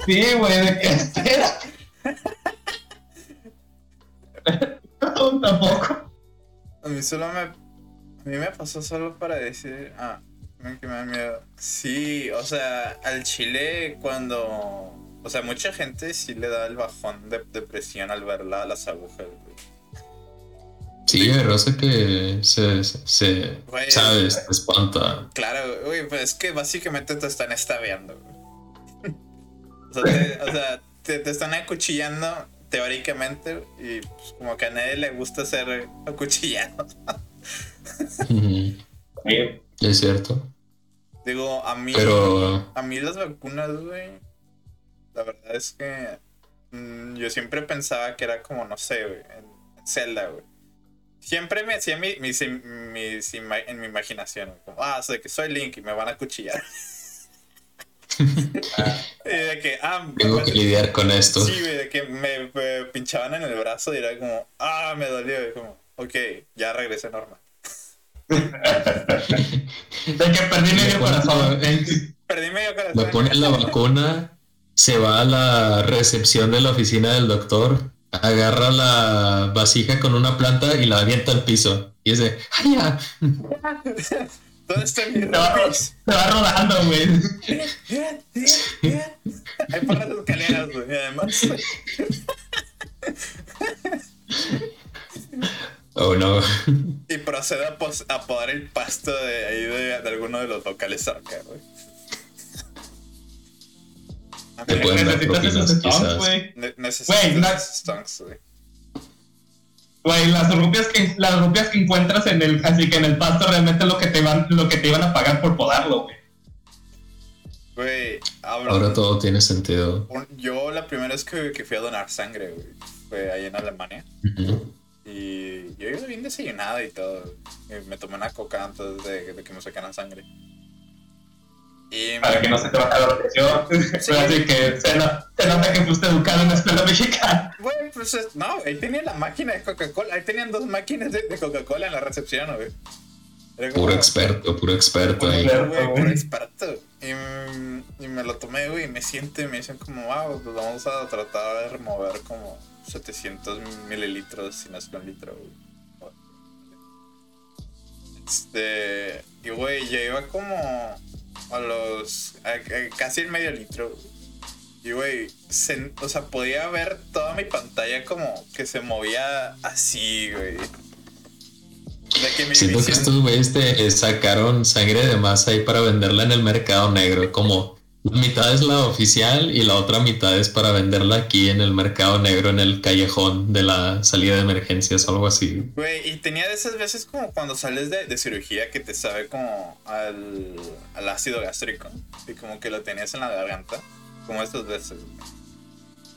sí, güey, de que, espera. No, tampoco. A mí solo me. A mí me pasó solo para decir. Ah, que me da miedo. Sí, o sea, al chile cuando. O sea, mucha gente sí le da el bajón de depresión al ver la- las agujas, güey. Sí, hay raza que se, se, se- Güey. sabes, te espanta. Claro, güey, pues es que básicamente te están estabeando, güey. O sea, te, o sea, te, te están acuchillando teóricamente y pues, como que a nadie le gusta ser acuchillado. Es cierto. Digo, a mí. Pero A mí las vacunas, güey. La verdad es que. mm, yo siempre pensaba que era como, no sé, güey. En, en Zelda, güey. Siempre me hacía mi, mis, mis en mi imaginación. Como, ah, sé que soy Link y me van a cuchillar. y de que, ah, tengo me- que lidiar con esto. Sí, de que me, me pinchaban en el brazo y era como, ah, me dolió. Y como, ok, ya regresé normal. De que perdí medio corazón. Perdí medio corazón. Me ponen la vacuna, se va a la recepción de la oficina del doctor, agarra la vasija con una planta y la avienta al piso. Y es de, ¡ay, ya! ¿Dónde está mi Se va, rodando, güey. Hay por las escaleras, güey, y además. Oh no. Y procede a, a podar el pasto de ahí de, de alguno de los locales cerca, güey. Te pueden dar Necesitas esos propinas, quizás. güey. ne- necesito Güey, güey. Güey, las rupias que las rupias que encuentras en el así que en el pasto realmente es lo que te van lo que te iban a pagar por podarlo, güey. Güey, Ahora todo tiene sentido. un- yo la primera vez que, que fui a donar sangre, güey, fue ahí en Alemania. Y yo iba bien desayunado y todo. Y me tomé una coca antes de, de que me sacaran sangre. Y Para que no se te baje la presión. Así que se, no- se nota que fuiste educado en la escuela mexicana. Güey, pues es- no, ahí tenía la máquina de Coca-Cola. Ahí tenían dos máquinas de, de Coca-Cola en la recepción, güey. Como- Puro experto, puro experto Puro ahí. experto. Güey, güey. puro experto. Y, y me lo tomé, güey, y me siento y me dicen como, wow, pues vamos a tratar de remover como 700 mililitros si no es un litro, güey. Este, y güey, ya iba como a los. a- a casi el medio litro. Y, güey, o sea, podía ver toda mi pantalla como que se movía así, güey. Siento que estos güeyes te sacaron sangre de masa ahí para venderla en el mercado negro. Como la mitad es la oficial y la otra mitad es para venderla aquí en el mercado negro, en el callejón de la salida de emergencias o algo así. Güey, y tenía de esas veces como cuando sales de, de cirugía que te sabe como al, al ácido gástrico. Y como que lo tenías en la garganta. Como estas veces.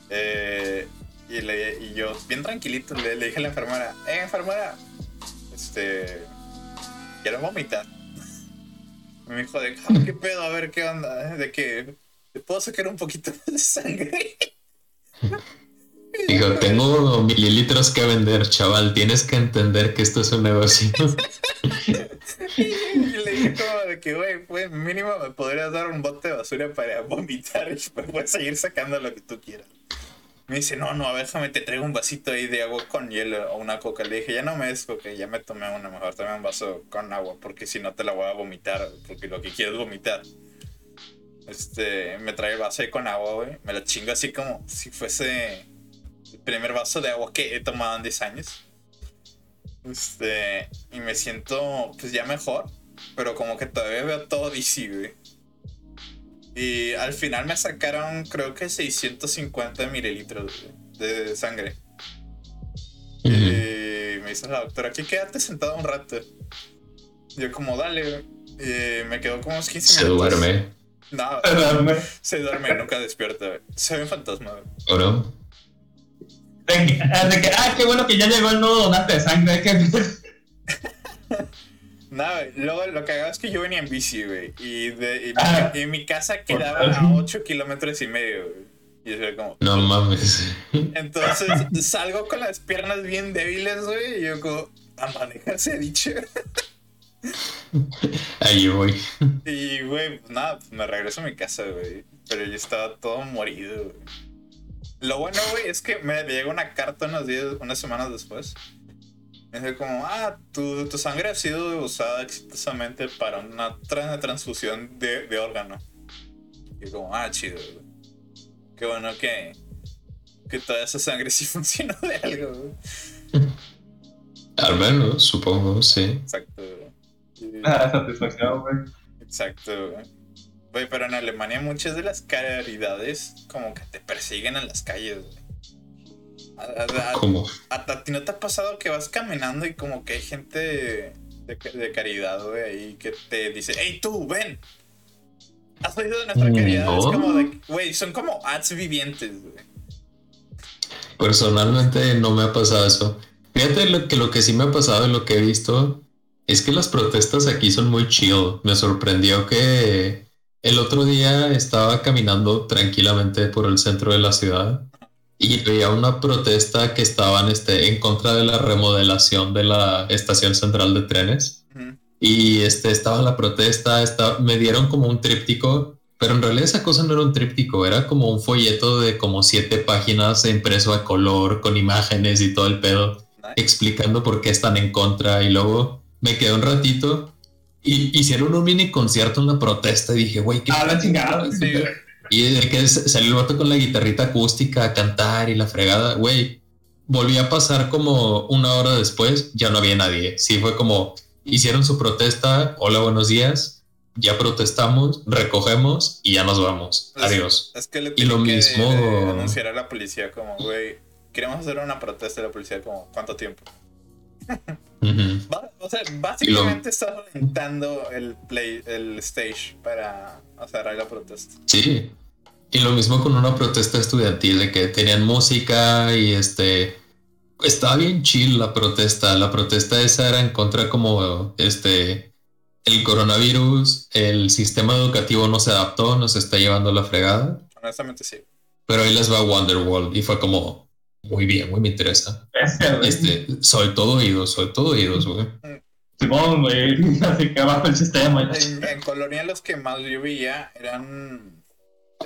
Eh, y, le, y yo, bien tranquilito, le, dije a la enfermera, eh, enfermera, este, quiero vomitar. Me dijo de, "Ah, ¿qué pedo? A ver, ¿qué onda? De que, ¿te puedo sacar un poquito de sangre? Digo, tengo mililitros que vender, chaval. Tienes que entender que esto es un negocio. Y le dije como de que, güey, pues mínimo me podrías dar un bote de basura para vomitar y me puedes seguir sacando lo que tú quieras. Me dice, no, no, a ver, déjame, te traigo un vasito ahí de agua con hielo o una coca. Le dije, ya no me des coca, ya me tomé una, mejor tomé un vaso con agua, porque si no te la voy a vomitar, porque lo que quiero es vomitar. Este, me trae el vaso ahí con agua, güey. Me lo chingo así como si fuese el primer vaso de agua que he tomado en 10 años. Este, y me siento pues ya mejor, pero como que todavía veo todo DC, güey. Y al final me sacaron creo que 650 mililitros güey, de sangre. Ujú. Y me dice la doctora, aquí quédate sentado un rato. Yo como, dale. Y me quedo como unos 15 Se minutos. duerme, No, De se duerme y nunca despierta. Se ve un fantasma. ¿o no? que, de que, ah, qué bueno que ya llegó el nuevo donante de sangre. Que, Nada, güey. Luego lo que hago es que yo venía en bici, güey. Y, de, y, mi, Ah. y mi casa quedaba a 8 kilómetros y medio, güey. Y yo era como. No mames. Entonces salgo con las piernas bien débiles, güey. Y yo como, a manejarse dicho. Ahí voy. Y, güey, pues nada, pues me regreso a mi casa, güey. Pero yo estaba todo morido, güey. Lo bueno, güey, es que me llegó una carta unos días, unas semanas después. Dice como, ah, tu, tu sangre ha sido usada exitosamente para una, tra- una transfusión de, de órgano. Y como, ah, chido, güey. Qué bueno que, que toda esa sangre sí funcionó de algo, güey. Al menos, supongo, sí. Exacto, güey. Y- ah, satisfacción, güey. Exacto, güey. Güey, pero en Alemania muchas de las caridades como que te persiguen en las calles, güey. A, a- a- ti no te ha pasado que vas caminando y como que hay gente de, de caridad, güey, ahí que te dice, hey tú, ven. ¿Has oído de nuestra Mm, caridad? Es como de, güey, son como ads vivientes, güey. personalmente no me ha pasado eso. Fíjate lo que lo que sí me ha pasado y lo que he visto es que las protestas aquí son muy chill. Me sorprendió que el otro día estaba caminando tranquilamente por el centro de la ciudad y veía una protesta que estaban este, en contra de la remodelación de la estación central de trenes. Ujú. Y este, estaba la protesta, estaba- me dieron como un tríptico, pero en realidad esa cosa no era un tríptico, era como un folleto de como siete páginas impreso a color, con imágenes y todo el pedo, Nice. explicando por qué están en contra. Y luego me quedé un ratito y hicieron un mini concierto en la protesta y dije, güey, qué Ah, la chingada. Sí. y de que salió el vato con la guitarrita acústica a cantar y la fregada, güey. Volví a pasar como una hora después, ya no había nadie. Sí, fue como hicieron su protesta. Hola, buenos días. Ya protestamos, recogemos y ya nos vamos. Adiós. Es que le Y lo que mismo- de- anunciar a la policía como, güey, queremos hacer una protesta de la policía como, ¿cuánto tiempo? Ujú. Va- O sea, básicamente estás rentando el play, el stage para hacer ahí la protesta. Sí. Y lo mismo con una protesta estudiantil de que tenían música y este estaba bien chill la protesta. La protesta esa era en contra como este el coronavirus, el sistema educativo no se adaptó, nos está llevando a la fregada. Honestamente sí. Pero ahí les va Wonderworld y fue como muy bien, muy me interesa. Este, soy todo oídos, soy todo oídos, güey. Simón, güey. Así que abajo el sistema. y la En, en Colonia los que más yo veía eran...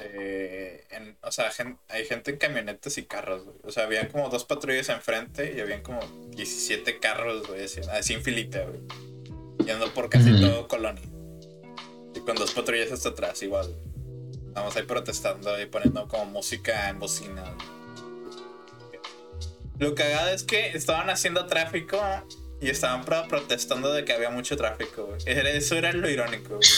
eh, en- o sea, gen- hay gente en camionetas y carros, güey. O sea, habían como dos patrullas enfrente y habían como 17 carros, güey, así, así en filita, güey. Yendo por casi todo Colonia. Y con dos patrullas hasta atrás, igual. Vamos ahí protestando y poniendo como música en bocina. Lo cagado es que estaban haciendo tráfico y estaban pro- protestando de que había mucho tráfico. güey. Era- Eso era lo irónico. güey.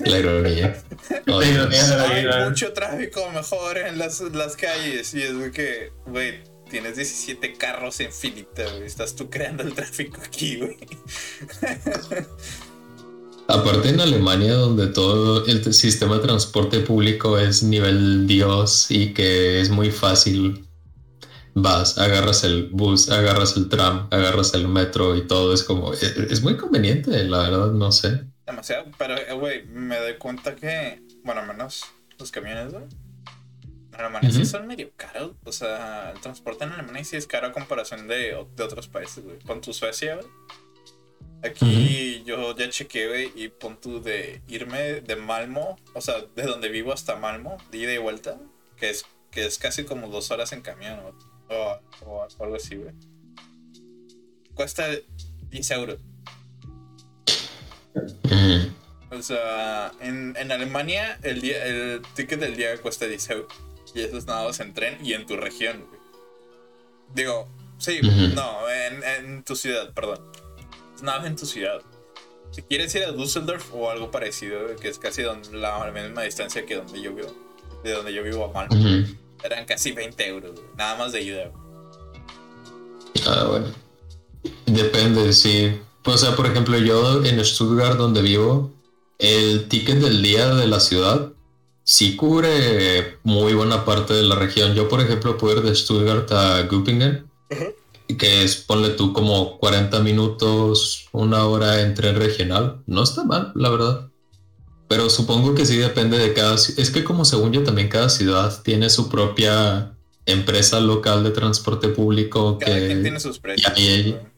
La ironía. La ironía de la Hay vida. mucho tráfico mejor en las, las calles. Y es de que, güey, tienes 17 carros en filita, güey. Estás tú creando el tráfico aquí, güey. Aparte en Alemania, donde todo el sistema de transporte público es nivel Dios y que es muy fácil. Vas, agarras el bus, agarras el tram, agarras el metro y todo es como... Es, es muy conveniente, la verdad, no sé. Demasiado. Pero, eh, güey, me doy cuenta que, bueno, al menos los camiones, güey. En Alemania sí son medio caros. O sea, el transporte en Alemania sí es caro a comparación de, de otros países, güey. Pon tu Suecia, güey. Aquí yo ya chequeé, güey, y pon tu de irme de Malmo, o sea, de donde vivo hasta Malmo, de ida y vuelta, que es, que es casi como dos horas en camión o, o- o algo así, güey. Cuesta 10 euros. O sea, en, en Alemania el, día, el ticket del día cuesta 10 euros. Y eso es nada más en tren y en tu región, güey. Digo, sí, no, en, en tu ciudad, perdón. Es nada más en tu ciudad. Si quieres ir a Düsseldorf o algo parecido, que es casi donde, la misma distancia que donde yo vivo, de donde yo vivo a Malmo. Eran casi 20 euros, güey, nada más de güey. Ah, bueno. Depende, sí. O sea, por ejemplo, yo en Stuttgart, donde vivo, el ticket del día de la ciudad sí cubre muy buena parte de la región. Yo, por ejemplo, puedo ir de Stuttgart a Göppingen, que es, ponle tú, como 40 minutos, una hora en tren regional. No está mal, la verdad. Pero supongo que sí depende de cada... Es que como según yo también cada ciudad tiene su propia empresa local de transporte público Cada que... quien tiene sus precios. y ahí- güey.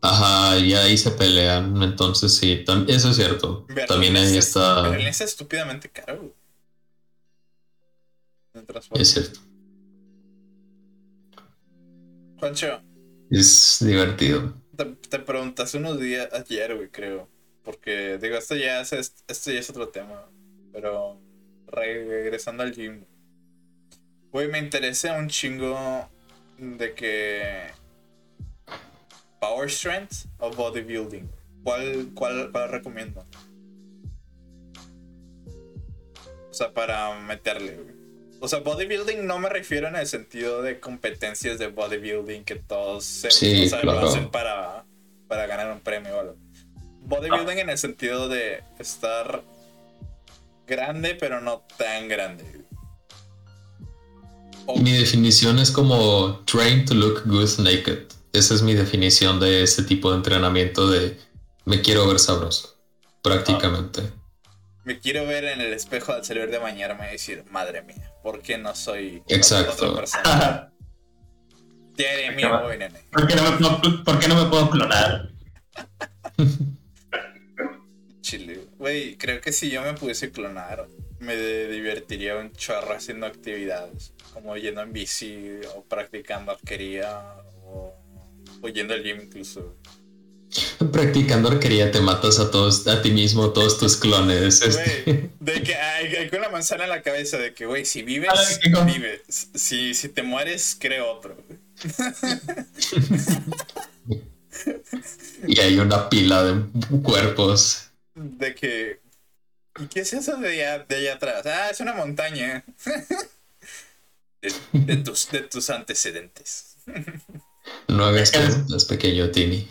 Ajá, y ahí se pelean, entonces sí, eso es cierto. Berlín También ahí es- está, Berlín es estúpidamente caro, es cierto, Juancho, es divertido. te, te pregunté hace unos días, ayer, güey, creo. Porque, digo, esto ya es, esto ya es otro tema. Pero, regresando al gym. Güey, me interesa un chingo de que... Power Strength o Bodybuilding. ¿Cuál, cuál, cuál recomiendo? O sea, para meterle, güey. O sea, bodybuilding no me refiero en el sentido de competencias de bodybuilding que todos se Sí, o sea, lo hacen para, para ganar un premio o algo. Bodybuilding en el sentido de estar grande, pero no tan grande. Mi definición es como train to look good naked. Esa es mi definición de ese tipo de entrenamiento de me quiero ver sabroso, prácticamente. me quiero ver en el espejo al salir de bañarme y decir, madre mía, ¿por qué no soy Exacto. otra persona? Tiene. ¿Por qué no me, no- por qué no me puedo clonar? Chile. Güey, creo que si yo me pudiese clonar, me divertiría un chorro haciendo actividades. Como yendo en bici o practicando arquería o, o yendo al gym incluso. Practicando arquería te matas a todos, a ti mismo, todos tus clones. este. De que hay, con la manzana en la cabeza de que, güey, si vives, com- vives. Si, si te mueres, creo otro. Y hay una pila de cuerpos. De que. ¿Y qué es eso de allá, de allá atrás? Ah, es una montaña. De, de tus, de tus antecedentes. No hagas Es- preguntas, pequeño Tini.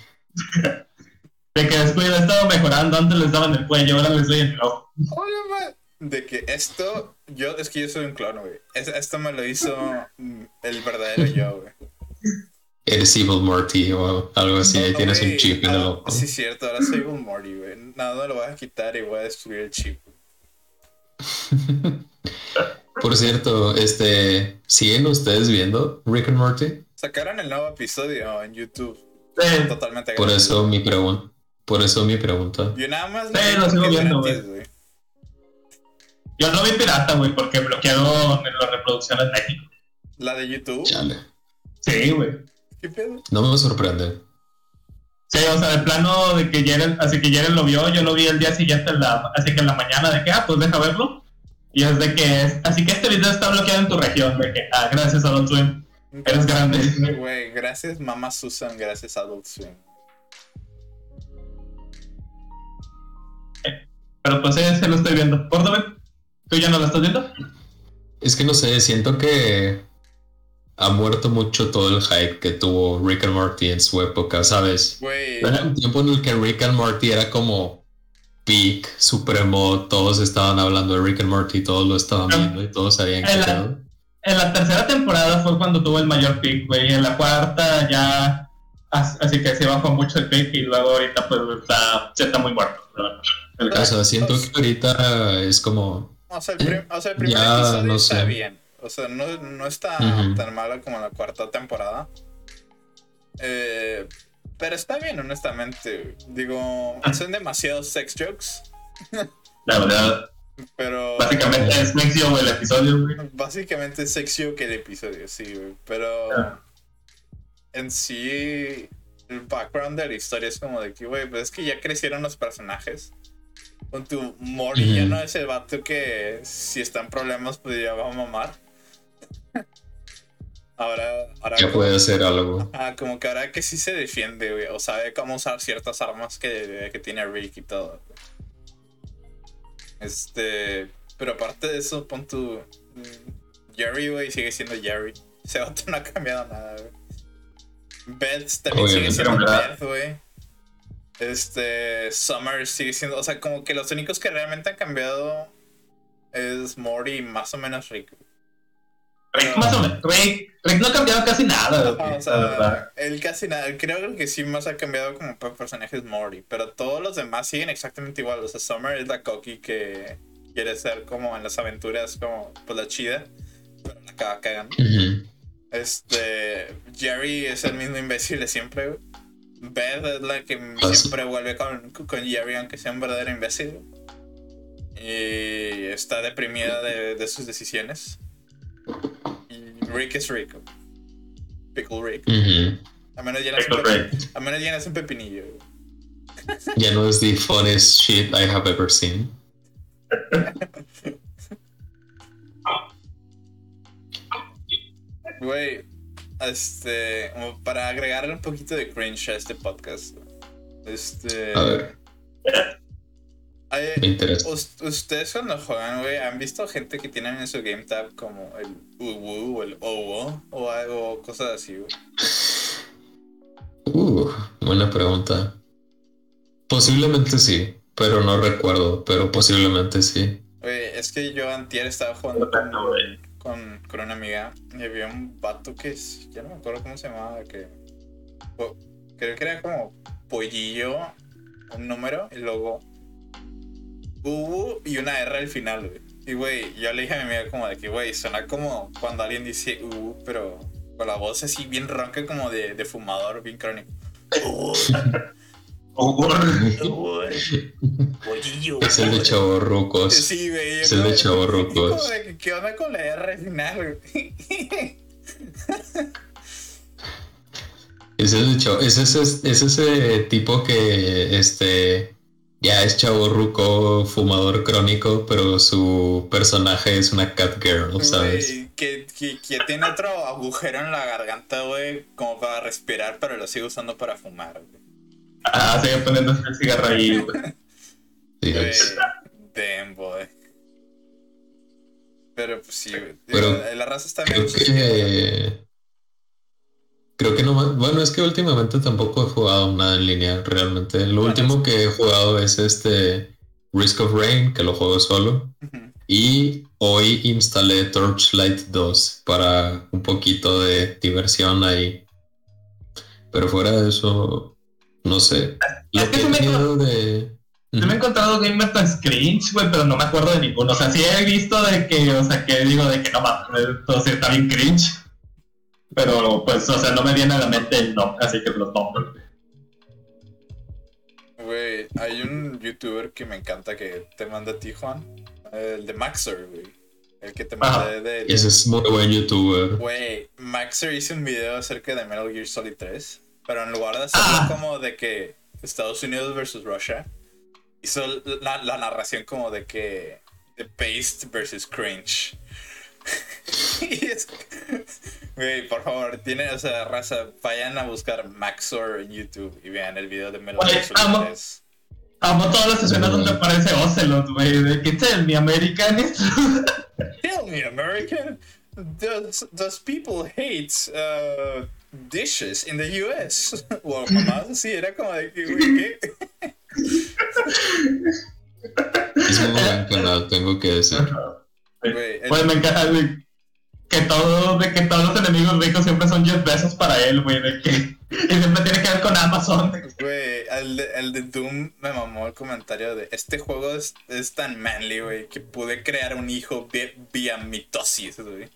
De que después he estado mejorando, antes les daba en el cuello, ahora les doy en el ojo. De que esto, yo, es que yo soy un clon, güey. Es- Esto me lo hizo el verdadero yo, güey. Eres Evil Morty o algo así, ahí No, tienes un chip en el ah, ojo. Sí, cierto, ahora soy un Morty, güey. Nada, me lo voy a quitar y voy a destruir el chip. Por cierto, este, ¿siguen ustedes viendo Rick and Morty? Sacaron el nuevo episodio en YouTube. Sí, Totalmente Por eso mi pregunta. Por eso mi pregunta. Yo nada más Sí, vi lo sigo viendo, güey. yo no vi pirata, güey, porque bloquearon las reproducciones en México. La de YouTube. Chale. Sí, güey. ¿Qué pedo? No me sorprende. Sí, o sea, de plano de que Jeren, así que Jeren lo vio, yo lo vi el día siguiente, en la, así que en la mañana de que, ah, pues deja verlo. Y es de que, así que este video está bloqueado en tu región, de que, ah, gracias Adult Swim, eres grande. Güey, gracias Mamá Susan, gracias Adult Swim. Pero pues ese lo estoy viendo. Córdoba, ¿tú ya no lo estás viendo? Es que no sé, siento que ha muerto mucho todo el hype que tuvo Rick and Morty en su época, ¿sabes? Güey, Era un tiempo en el que Rick and Morty era como peak, supremo, todos estaban hablando de Rick and Morty, todos lo estaban Ah. viendo y todos sabían que En la- era. En la tercera temporada fue cuando tuvo el mayor pick, güey. En la cuarta ya. as- Así que se bajó mucho el pick y luego ahorita pues está, ya está muy muerto. El O sea, siento que ahorita es como. o sea, el, prim- o sea, el primer Ya, episodio no está sé. bien. O sea, no, no está tan malo como la cuarta temporada. Eh, pero está bien, honestamente. Digo, son demasiados sex jokes. La verdad, Pero básicamente es Nexio el episodio, güey. básicamente es sexier que el episodio, sí, güey. Pero Ah. en sí, el background de la historia es como de que, güey, pues es que ya crecieron los personajes. Con tu Mori ya no es el vato que si está en problemas, pues ya va a mamar. Ahora, ahora Ya como, puede hacer algo. ah, como que ahora que sí se defiende, güey, o sabe cómo usar ciertas armas que, que tiene Rick y todo. Este, pero aparte de eso, pon tu mm, Jerry, güey, sigue siendo Jerry. Ese vato no ha cambiado nada, güey. Beth también sigue siendo. Beth, güey. Este, Summer sigue siendo, o sea, como que los únicos que realmente han cambiado es Morty y más o menos Rick. Rick, más o menos. Rick, Rick no ha cambiado casi nada. Ajá, o sea, él casi nada, creo que sí más ha cambiado como per- personajes Morty, pero todos los demás siguen exactamente igual. O sea, Summer es la cocky que quiere ser como en las aventuras como pues la chida, pero la acaba cagando. Este, Jerry es el mismo imbécil de siempre. güey. Beth es la que Pues- siempre vuelve con, con Jerry aunque sea un verdadero imbécil. Y está deprimida de, de sus decisiones. Rick es Rick. Pickle Rick. A menos ya un, Pickle pepi- a menos ya no es un pepinillo. Ya no es the funniest shit I have ever seen. Güey, este, como para agregarle un poquito de cringe a este podcast. Este, A ver, hay- me interesa. us- ustedes cuando juegan, güey, han visto gente que tienen en su game tab como el UWU o el OWO o algo, cosas así, güey. Uh, buena pregunta. Posiblemente sí, pero no recuerdo, pero posiblemente sí. Güey, es que yo antier estaba jugando con, con, con una amiga y había un vato que es, ya no me acuerdo cómo se llamaba, que creo que era como pollillo, un número y luego U y una R al final, güey. Y güey, yo le dije a mi amiga como de que, güey, suena como cuando alguien dice U, pero con la voz así bien ronca como de, de fumador, bien crónico. Pollillo. Es el de chavorrucos. Sí, güey. Es el de chavorrucos. ¿Qué onda con la R al final, güey? Es el de chavo- es ese, es ese tipo que este ya es chavorruco, fumador crónico, pero su personaje es una cat girl, ¿sabes? Que, que, que tiene otro agujero en la garganta, güey, como para respirar, pero lo sigue usando para fumar, güey. Ah, sigue poniendo el cigarro ahí, güey. Sí, damn, boy. Pero pues sí, güey. Pero la raza está Creo bien que. Creo que no. Bueno, es que últimamente tampoco he jugado nada en línea, realmente. Lo Bueno, último que he jugado es este Risk of Rain, que lo juego solo. Y hoy instalé Torchlight 2 para un poquito de diversión ahí. Pero fuera de eso, no sé. Lo Es que que he me tenido de. Yo me he encontrado gamer tan cringe, güey, pero no me acuerdo de ninguno. O sea, sí he visto de que, o sea, que digo de que no mames, todo está bien cringe. Pero, pues, o sea, no me viene a la mente el nombre, así que los nombres. güey. Hay un youtuber que me encanta que te manda a ti, Juan. El de Maxer, güey. El que te Ajá. mandé de... Ese es muy buen youtuber. Güey, Maxer hizo un video acerca de Metal Gear Solid 3. Pero en lugar de hacerlo Ah. como de que Estados Unidos versus Russia, hizo la, la narración como de que The Paste versus Cringe. y es. Güey, por favor, tienen, o sea, raza, vayan a buscar Maxor en YouTube y vean el video de Gear amo. Solid 3. Amo todas las escenas donde aparece Ocelot, güey, de que tell me American Tell me, American, does, does people hate uh, dishes in the US? O mamás así, era como de que, güey, ¿qué? Es muy buen canal, tengo que decir. Güey, el- Pues me encanta güey, que todo, de que todos los enemigos ricos siempre son 10 besos para él, güey, de que y siempre tiene que ver con Amazon. Güey, el de, el de Doom me mamó el comentario de este juego es, es tan manly, güey, que pude crear un hijo vi- vía mitosis, güey.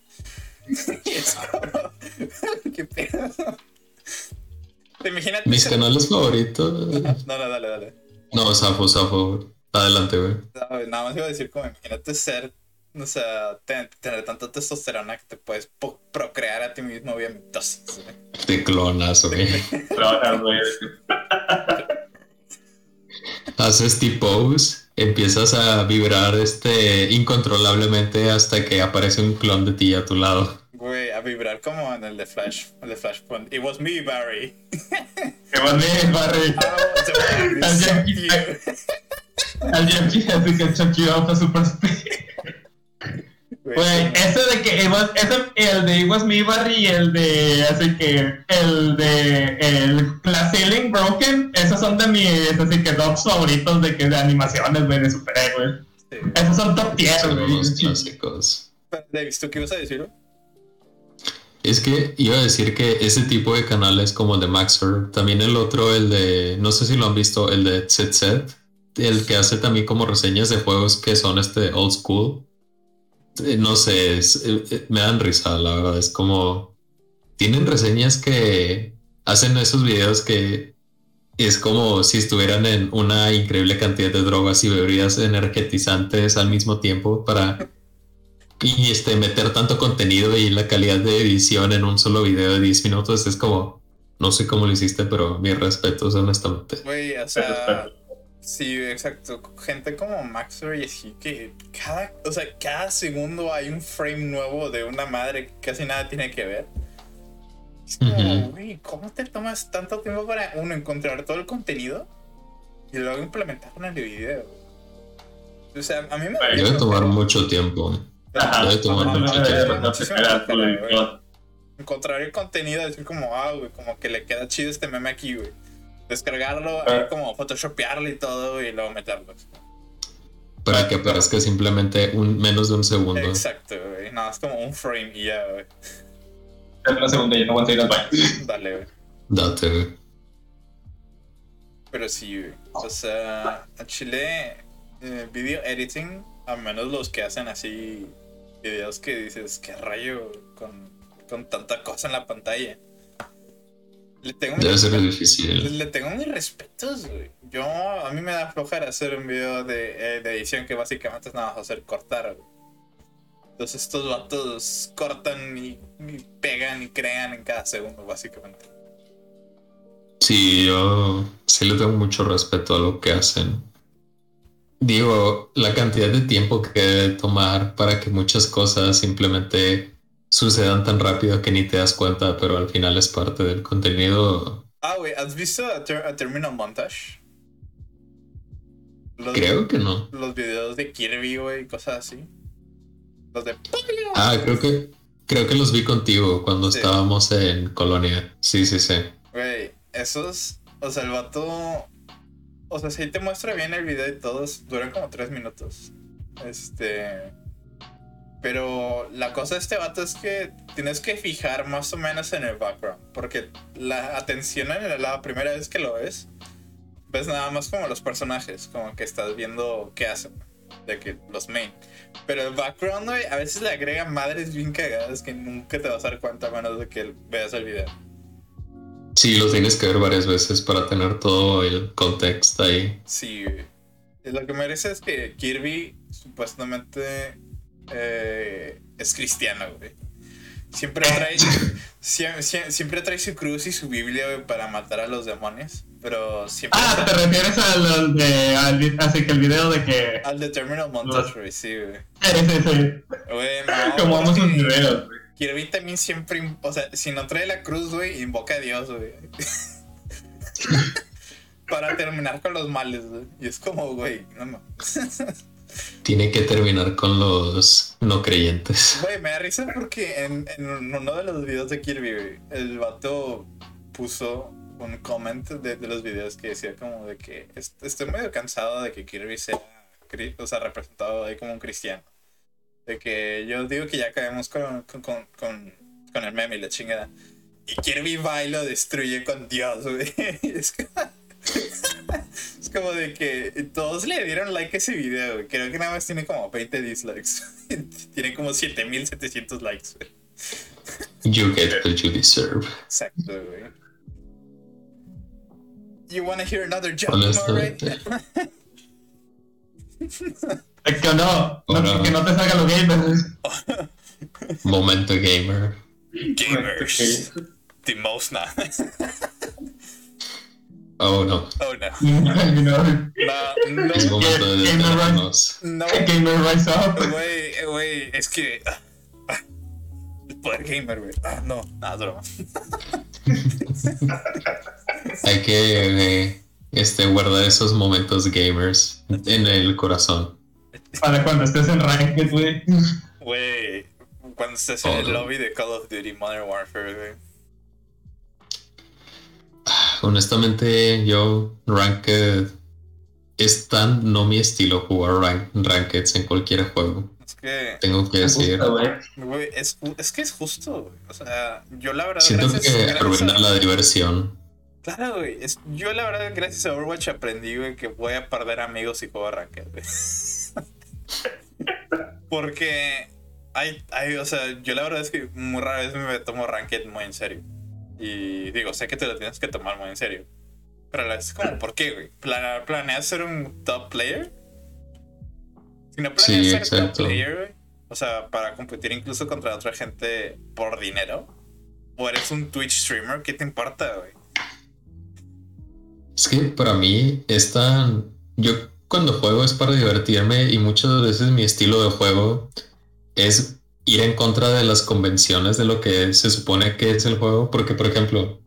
¿Qué pedo? Imagínate. Mis ser- canales favoritos. No, no, dale, dale. No, Safo, Safo. Adelante, güey. No, güey, nada más iba a decir como, imagínate ser, o sea, ten- tener tanta testosterona que te puedes procrear a ti mismo vía mitosis. Te clonas, güey. Pero, güey, Haces T-pose, empiezas a vibrar este incontrolablemente hasta que aparece un clon de ti a tu lado. Güey, a vibrar como en el de Flash, el de Flashpoint. It was me, Barry. Que van bien, Barry. Oh, Al Yankee. Al Yankee hace que Chucky off a Super Speed. Güey, ese de que it was- ese, el de It Was Me Barry y el de así que el de el la Ceiling Broken, esos son de mis así que dogs favoritos de que de animaciones, güey, de superhéroes. Sí. Esos son top tier, Son güey. los clásicos. ¿tú qué ibas a decir? Es que iba a decir que ese tipo de canales como el de Maxer, también el otro, el de, no sé si lo han visto, el de ZZ, el que hace también como reseñas de juegos que son este old school. Eh, No sé, es- eh, eh, me dan risa, la verdad. Es como, tienen reseñas que hacen esos videos que es como si estuvieran en una increíble cantidad de drogas y bebidas energetizantes al mismo tiempo para y este meter tanto contenido y la calidad de edición en un solo video de 10 minutos es como no sé cómo lo hiciste pero mis respetos honestamente Güey, o sea, sí, exacto. Gente como Maxer y así que cada, o sea, cada segundo hay un frame nuevo de una madre que casi nada tiene que ver. Es como, güey, ¿cómo te tomas tanto tiempo para uno encontrar todo el contenido y luego implementarlo en el video? O sea, a mí me debe tomar mucho tiempo Ajá, Debe tomar no, mucho no, tiempo. tiempo, no, encontrar el contenido, decir como, ah, güey, como que le queda chido este meme aquí, güey. Descargarlo, Ah. ahí como photoshopearlo y todo y luego meterlo. para que aparezca simplemente un menos de un segundo Exacto, güey. No, es como un frame y ya, güey. Una segunda y no aguanto ir al baño. Dale, güey. date güey. Pero sí, güey. O sea, a Chile, eh, video editing, a menos los que hacen así videos que dices, qué rayo con, con tanta cosa en la pantalla. Le tengo debe ser difícil Le tengo mis respetos, güey. Yo, a mí me da flojera hacer un video de, eh, de edición que básicamente es nada más hacer cortar, güey. Entonces estos vatos cortan y, y pegan y crean en cada segundo, básicamente. Sí, yo sí le tengo mucho respeto a lo que hacen. Digo, la cantidad de tiempo que debe tomar para que muchas cosas simplemente sucedan tan rápido que ni te das cuenta, pero al final es parte del contenido. Ah, güey, ¿has visto a, Ter- a Terminal Montage? Los, Creo que no. Los videos de Kirby, güey, y cosas así. Los de... Ah, creo que creo que los vi contigo cuando Sí. estábamos en Colonia. Sí, sí, sí. Güey, esos... O sea, el vato... O sea, si te muestra bien el video y todos, duran como tres minutos. Este... Pero la cosa de este vato es que tienes que fijar más o menos en el background. Porque la atención en la primera vez que lo ves, ves nada más como los personajes, como que estás viendo qué hacen. De que los main. Pero el background, a veces le agrega madres bien cagadas que nunca te vas a dar cuenta a menos de que veas el video. Sí, lo tienes que ver varias veces para tener todo el contexto ahí. Sí, lo que merece es que Kirby supuestamente eh, es cristiano, güey. Siempre trae, siempre, siempre trae su cruz y su Biblia güey, para matar a los demonios. Pero siempre. Ah, te refieres al, al de. Al, así que el video de que. Al de Terminal Montage, güey, sí, güey. Sí, sí, sí. Güey, no, Como vamos porque sus videos, güey. Kirby también siempre. O sea, si no trae la cruz, güey, invoca a Dios, güey. para terminar con los males, güey. Y es como, güey, no mames. Tiene que terminar con los no creyentes. Güey, me da risa porque en, uno de los videos de Kirby, el vato puso un comment de, de los videos que decía como de que est- estoy medio cansado de que Kirby sea, o sea, representado ahí como un cristiano. De que yo digo que ya acabemos con, con, con, con, el meme y la chingada. Y Kirby va y lo destruye con Dios, güey. Es como, es como de que todos le dieron like a ese video. Creo que nada más tiene como 20 dislikes. tiene como 7700 likes. You get what you deserve. Exacto, güey. You wanna hear another joke. Murray? Es que no, no, que no te salga los gamers. Momento gamer. Gamers. The most now. Oh no. oh no. You know, No, Es no. momento de detenernos. No, Gamer Rise Up. güey, güey, es que. ah, El poder gamer, güey. Ah, no, nada, es broma. Hay que eh, este, guardar esos momentos gamers en el corazón. Para cuando estés en Ranked, güey. Güey, cuando estés en el Oh. lobby de Call of Duty Modern Warfare, güey. Honestamente, yo Ranked es tan no mi estilo jugar rank, Rankeds en cualquier juego. Es que. Tengo que decir. güey. Es, es que es justo, güey. O sea, yo la verdad. Siento gracias- que gracias arruina a- la diversión. Claro, güey. Es, yo la verdad, gracias a Overwatch aprendí, güey, que voy a perder amigos si juego Ranked, güey. Porque hay, hay, o sea, yo la verdad es que muy rara vez me tomo Ranked muy en serio. Y digo, sé que te lo tienes que tomar muy en serio. Pero a la vez es como, ¿por qué, güey? ¿Plane- ¿Planeas ser un top player? Si no planeas Sí, ser top exacto. player, güey. O sea, para competir incluso contra otra gente por dinero. O eres un Twitch streamer, ¿qué te importa, güey? Es que para mí es tan... Yo cuando juego es para divertirme y muchas veces mi estilo de juego es ir en contra de las convenciones de lo que se supone que es el juego. Porque, por ejemplo,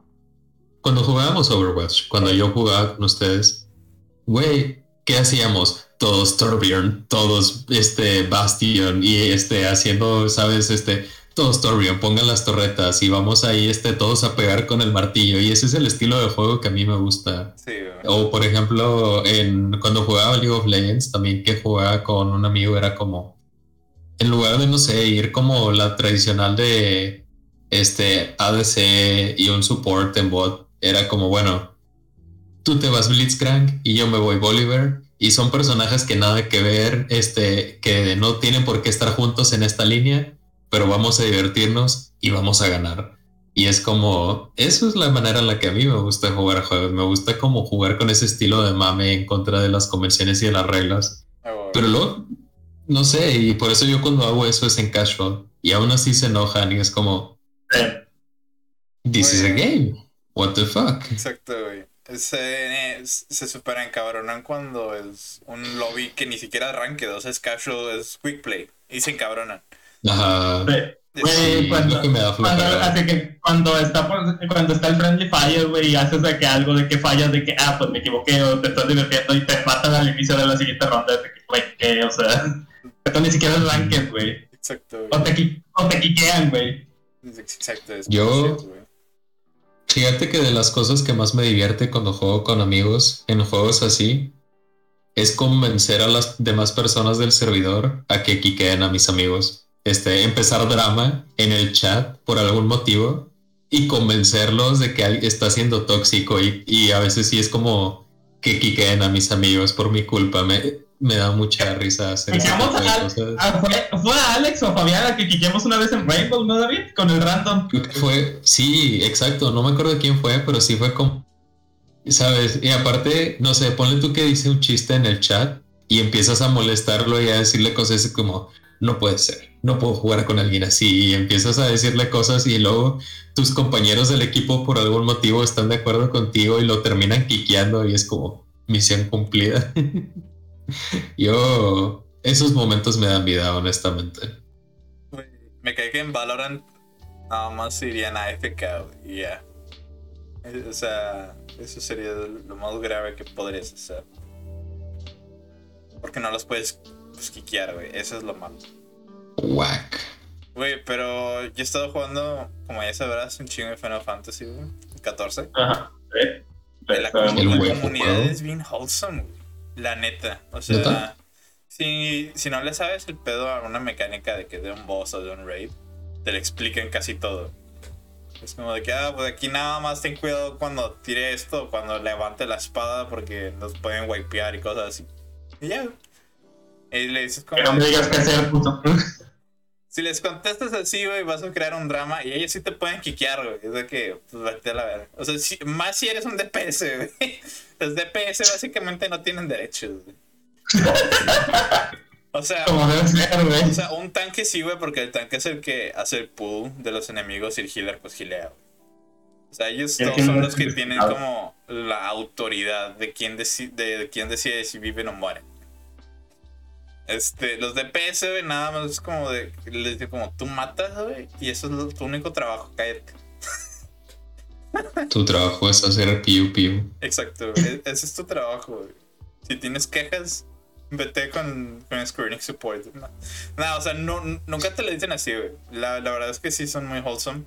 cuando jugábamos Overwatch, cuando yo jugaba con ustedes, güey, ¿qué hacíamos? Todos Torbjorn, todos este Bastion y este haciendo, ¿sabes? Este, todos Torbjorn, pongan las torretas y vamos ahí este, todos a pegar con el martillo. Y ese es el estilo de juego que a mí me gusta. Sí. O por ejemplo, en, cuando jugaba League of Legends, también que jugaba con un amigo era como, en lugar de, no sé, ir como la tradicional de este ADC y un support en bot, era como, bueno, tú te vas Blitzcrank y yo me voy Bolívar. Y son personajes que nada que ver, este, que no tienen por qué estar juntos en esta línea, pero vamos a divertirnos y vamos a ganar. Y es como, eso es la manera en la que a mí me gusta jugar juegos. Me gusta como jugar con ese estilo de mame en contra de las convenciones y de las reglas. Ah. Pero luego, no sé, y por eso yo cuando hago eso es en casual. Y aún así se enojan y es como, this is a game. What the fuck? Exacto, güey. Se, se supera encabronan cuando es un lobby que ni siquiera arranque, o sea, es casual, es quick play. Y se encabronan. Ajá. Sí, cuando- lo que me da Cuando, flojera. así que cuando está cuando está el friendly fire, güey, y haces de que algo de que fallas, de que, ah, pues me equivoqué, o te estás divirtiendo y te matan al inicio de la siguiente ronda, de que, güey, que, o sea, esto ni siquiera es ranked, güey. Exacto, güey. O te, o te quiquean, güey. Exacto, es Yo- güey. Fíjate que de las cosas que más me divierte cuando juego con amigos en juegos así es convencer a las demás personas del servidor a que quiqueen a mis amigos. Este, empezar drama en el chat por algún motivo y convencerlos de que alguien está siendo tóxico y, y a veces sí es como que quiqueen a mis amigos por mi culpa. Me, me da mucha risa hacer tipo de a, cosas. a- fue, fue a Alex o Fabián a que quiquemos una vez en Rainbow, ¿no, David? Con el random. Fue, sí, exacto, no me acuerdo quién fue, pero sí fue como, ¿sabes? Y aparte, no sé, ponle tú que dice un chiste en el chat y empiezas a molestarlo y a decirle cosas como, no puede ser, no puedo jugar con alguien así y empiezas a decirle cosas y luego tus compañeros del equipo por algún motivo están de acuerdo contigo y lo terminan quiqueando y es como misión cumplida. Yo, esos momentos me dan vida, honestamente. Me cae que en Valorant nada más irían a AFK y ya. O sea, eso sería lo más grave que podrías hacer. Porque no los puedes pues, quiquear, güey. Eso es lo malo. Whack. Güey, pero yo he estado jugando, como ya sabrás, un chingo de Final Fantasy, güey. 14. Ajá. ¿eh? La, la comunidad es bien wholesome, güey. La neta. O sea, ¿Neta? si, si no le sabes el pedo a una mecánica de que de un boss o de un raid, te lo explican casi todo. Es como de que, ah, pues aquí nada más ten cuidado cuando tire esto, cuando levante la espada, porque nos pueden wipear y cosas así. Y ya. Y le dices como. No me digas qué hacer, puto. Si les contestas así, güey, vas a crear un drama y ellos sí te pueden quiquear, güey. Es de que, pues vete a la verga. O sea, si- más si eres un DPS, güey. Los DPS básicamente no tienen derechos, güey. O sea, Como debe ser, güey. o sea, un tanque sí, güey, porque el tanque es el que hace el pull de los enemigos y el healer, pues gilea. güey. O sea, ellos todos son los que tienen como la autoridad de quién, deci- de, de quién decide si viven o mueren. Este, los DPS, güey, nada más es como de. Les digo, como tú matas, güey, y eso es lo- tu único trabajo, cállate. Tu trabajo es hacer piu piu. Exacto, güey. e- Ese es tu trabajo, güey. Si tienes quejas, vete con, con Screening Support. No, No, o sea, no, nunca te lo dicen así, güey. La, la verdad es que sí son muy wholesome.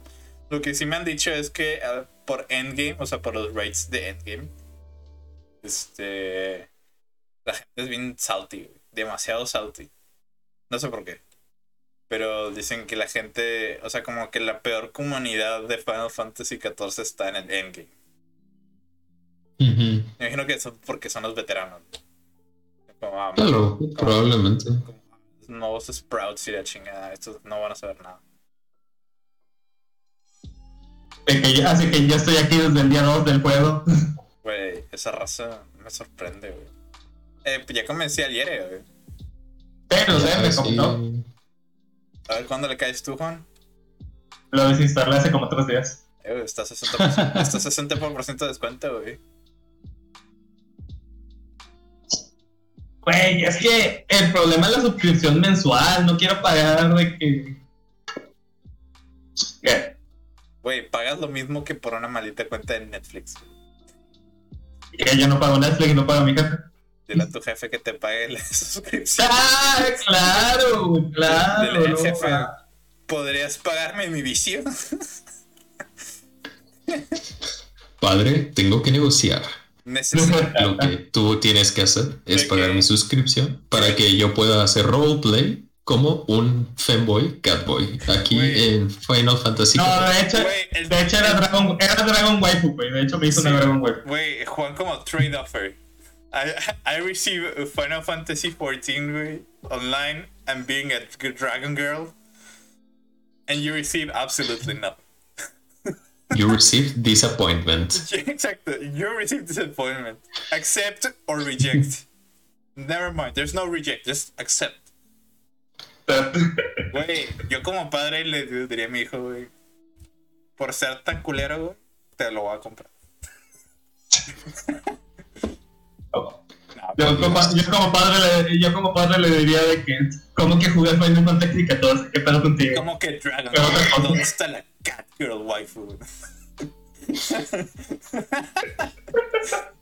Lo que sí me han dicho es que ah, por Endgame, o sea, por los rates de Endgame, este. La gente es bien salty, güey. Demasiado salty. No sé por qué. Pero dicen que la gente, o sea, como que la peor comunidad de Final Fantasy XIV está en el Endgame. Me imagino que eso porque son los veteranos. Como, ah, Claro, probablemente. como nuevos Sprouts y la chingada. Estos no van a saber nada. De que ya, así que ya estoy aquí desde el día 2 del juego. Güey, esa raza me sorprende, güey. Eh, pues ya convencí al Yere, güey. Pero, sé, Ya, me sí. comentó. A ver cuándo le caes tú, Juan. Lo desinstalé hace como tres días. Eh, güey, está 60%, está 60% de descuento, güey. Güey, es que el problema es la suscripción mensual. No quiero pagar de que. ¿Qué? Güey, pagas lo mismo que por una maldita cuenta de Netflix. Que yo no pago Netflix, no pago mi jefe. Dile a tu jefe que te pague la suscripción. ¡Ah! Claro, claro. Dile, jefe. ¿podrías pagarme mi vicio? Padre, tengo que negociar. Necesito. Lo que tú tienes que hacer es ¿De pagar mi suscripción para que yo pueda hacer roleplay como un fanboy catboy aquí Güey. en Final Fantasy. No, de hecho, el- de hecho era Dragon, era Dragon Waifu, güey. De hecho me hizo Sí. una Dragon Waifu. Güey, Juan como trade offer. I, I receive a Final Fantasy 14 güey, online and being a dragon girl. And you receive absolutely nothing. You receive disappointment. Exacto, you receive disappointment. Accept or reject. Never mind, there's no reject, just accept. Güey, yo como padre le diría a mi hijo, güey, por ser tan culero, güey, te lo voy a comprar. Yo como, yo como padre le, yo como padre le diría de que como que jugué Final Fantasy 14, qué pedo contigo. ¿Cómo que Dragon? ¿Dónde está la Catgirl waifu?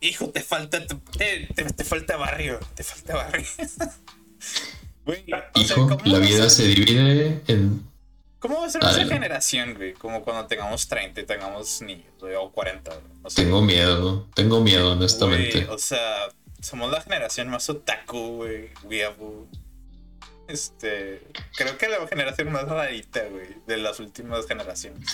Hijo, te falta te, te, te falta barrio, te falta barrio. O sea, Hijo, ¿cómo la vida se divide en... ¿Cómo va a ser nuestra generación, güey? Como cuando tengamos 30 y tengamos niños, güey, o 40, güey. O sea, Tengo miedo, tengo miedo, honestamente. güey, o sea, somos la generación más otaku, güey, weeaboo. Este, creo que la generación más rarita, güey, de las últimas generaciones.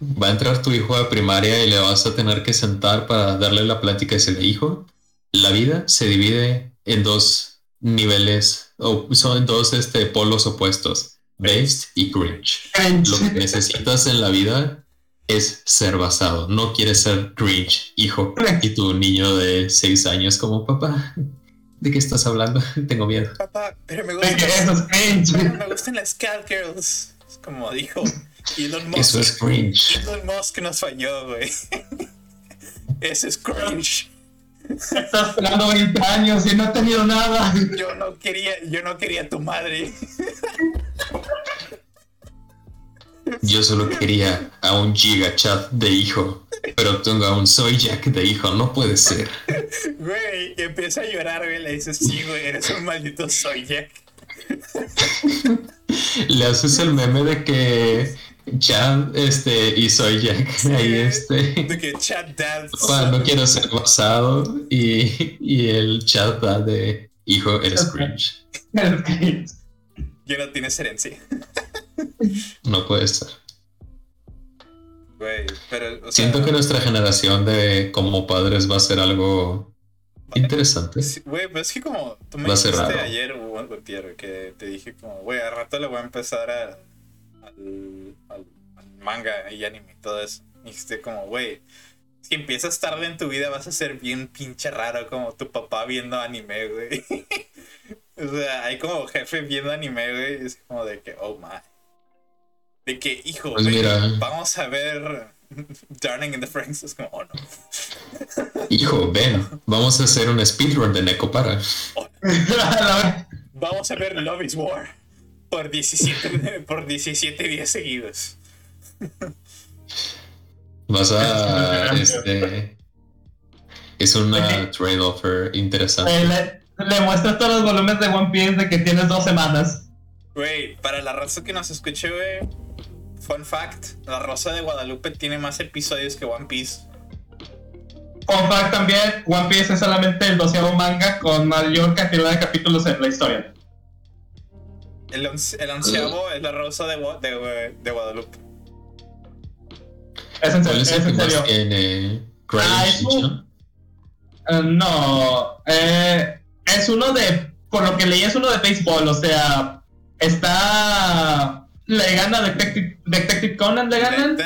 Va a entrar tu hijo a primaria y le vas a tener que sentar para darle la plática y decirle, hijo, la vida se divide en dos niveles, o son dos este, polos opuestos, based y cringe. Lo que necesitas en la vida es ser basado, no quieres ser cringe, hijo. Y tu niño de seis años como papá. ¿De qué estás hablando? Tengo miedo. Papá, pero me gustan, eso es cringe. me gustan las Catgirls. Es como dijo Elon Musk. Eso es cringe. Elon Musk nos falló, güey. Eso es cringe. Estás esperando 20 años y no he tenido nada. Yo no quería, yo no quería a tu madre. Yo solo quería a un giga chat de hijo, pero tengo a un soy Jack de hijo, no puede ser. Güey, empieza a llorar, güey. Le dices, sí, güey, eres un maldito soy Jack. Le haces el meme de que Chad este, y soy Jack ahí este. De que chat dad. No quiero ser basado y, y el chat va de hijo, eres cringe. Es cringe. Ya no tienes herencia. No puede ser. Güey, pero. O sea, Siento que nuestra generación de como padres va a ser algo interesante. Güey, pero es que como tú me dijiste ayer, antier, que te dije como, güey, al rato le voy a empezar a, al, al- al manga y anime y todo eso. Y dijiste como, güey, si empiezas tarde en tu vida vas a ser bien pinche raro como tu papá viendo anime, güey. o sea, hay como jefe viendo anime, güey, y es como de que, oh my. De que, hijo, Pues ven, mira. vamos a ver Darling in the Franks. Es como, oh no. Hijo, ven, vamos a hacer un speedrun de Necopara. La- Vamos a ver Love is War por 17, por 17 días seguidos. Vas a este es una trade offer Eh, interesante. le, le muestras todos los volúmenes de One Piece de que tienes dos semanas. Güey, para la raza que nos escuche, güey, fun fact: La Rosa de Guadalupe tiene más episodios que One Piece. Fun fact también, One Piece es solamente el doceavo manga con mayor cantidad de capítulos en la historia. El, once- el onceavo es La Rosa de, Gua- de- de Guadalupe. Es en, ¿Cuál serio. es en tiene? Ah, es un- Eh, no, eh, es uno de, por lo que leí, es uno de béisbol, o sea, está, le gana Detective, Detective Conan, le ganan,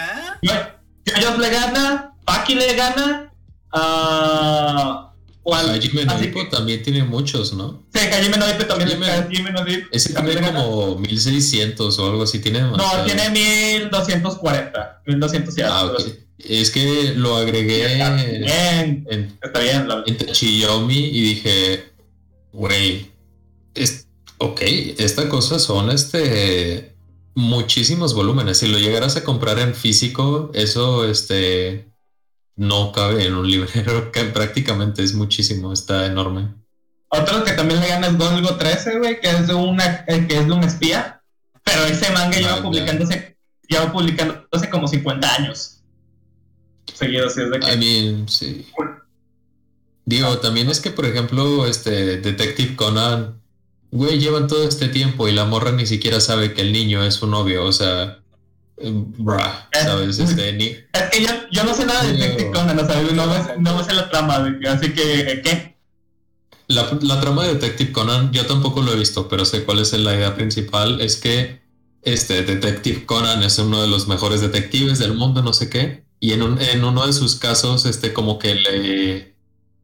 ellos le gana, Paki le gana, ah, ¿cuál? Hajime Noipo que- también tiene muchos, ¿no? Sí, Hajime no Ippo también le Hajime- gana, Hajime no Ippo Ese también tiene como 1600 o algo así, tiene demasiado. No, tiene 1240, 1200 y Ah, algo. ok. Es que lo agregué Está bien, en, está bien. la- en Tachiyomi y dije, güey, es, ok, esta cosa son este muchísimos volúmenes. Si lo llegaras a comprar en físico, eso este no cabe en un librero, que prácticamente es muchísimo, está enorme. Otro que también le gana es Golgo 13, güey, que es de una, eh, que es de un espía. Pero ese manga Ah, lleva ya. publicándose, lleva publicándose como 50 años. Seguido, así es de que. I mean, sí. Digo, también es que, por ejemplo, este Detective Conan, güey, llevan todo este tiempo y la morra ni siquiera sabe que el niño es su novio, o sea, eh, bruh, ¿sabes? Este, ni, Es que yo, yo no sé nada de. Detective Conan, o sea, no me, no me sé la trama, de así que, ¿qué? La, la trama de Detective Conan, yo tampoco lo he visto, pero sé cuál es la idea principal. Es que este Detective Conan es uno de los mejores detectives del mundo, no sé qué. Y en, un- en uno de sus casos, este, como que le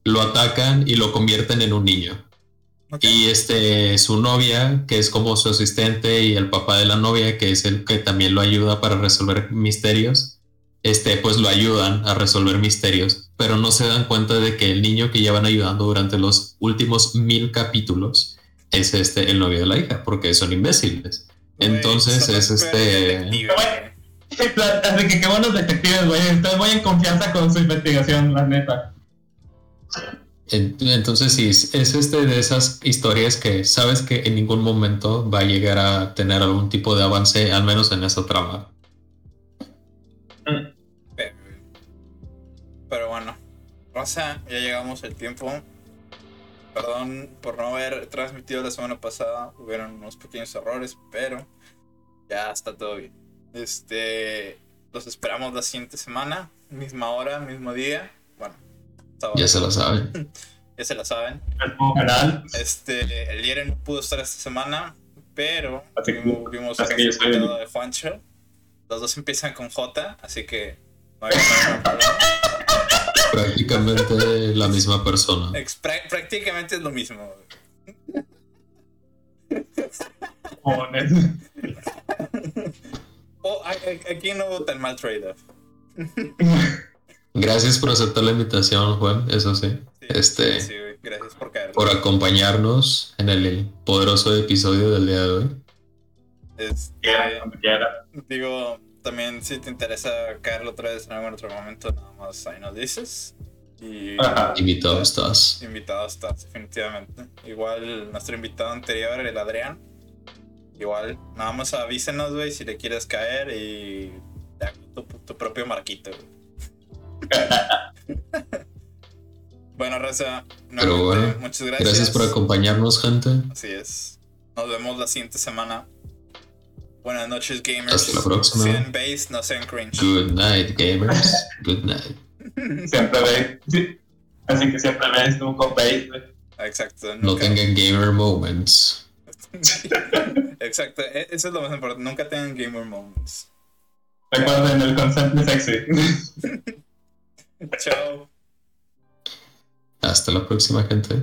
lo atacan y lo convierten en un niño. Y este, su novia, que es como su asistente, y el papá de la novia, que es el que también lo ayuda para resolver misterios, este, pues lo ayudan a resolver misterios, pero no se dan cuenta de que el niño que llevan ayudando durante los últimos mil capítulos es este, el novio de la hija, porque son imbéciles. Entonces son es este... Así que qué buenos detectives, güey. Muy en confianza con su investigación, la neta. En- Entonces sí, es es este de esas historias que sabes que en ningún momento va a llegar a tener algún tipo de avance, al menos en esa trama. Pero, pero bueno, Rosa, ya llegamos al tiempo. Perdón por no haber transmitido la semana pasada, hubieron unos pequeños errores, pero ya está todo bien. Este, los esperamos la siguiente semana, misma hora, mismo día. Ya se la saben. ya se la saben. Canal. Este, el Lieren no pudo estar esta semana, pero vimos, vimos el resultado de Juancho. Los dos empiezan con J, así que no hay Prácticamente la misma persona. prácticamente es lo mismo. Oh, oh, aquí no hubo tan mal trade-off. Gracias por aceptar la invitación, Juan, eso sí. Sí, Este, sí, gracias por caer. por acompañarnos en el poderoso episodio del día de hoy. Este, digo, también si te interesa caerlo otra vez en algún otro momento, nada más ahí nos dices. Y Ajá. Invitado estás. invitado estás, definitivamente. Igual nuestro invitado anterior, el Adrián. Igual, nada más avísenos, güey, si le quieres caer y ya, tu, tu propio marquito, güey. bueno, Raza, Pero nuevamente, bueno, muchas gracias. Gracias por acompañarnos, gente. Así es. Nos vemos la siguiente semana. Buenas noches, gamers. Hasta la próxima. Sean base, no sean cringe. Good night, gamers. Good night. Siempre sí. Así que siempre tú con base. Exacto. No nunca- tengan gamer moments. Exacto. e- Eso es lo más importante. Nunca tengan gamer moments. Recuerden el concepto de sexy. Chao. Hasta la próxima, gente.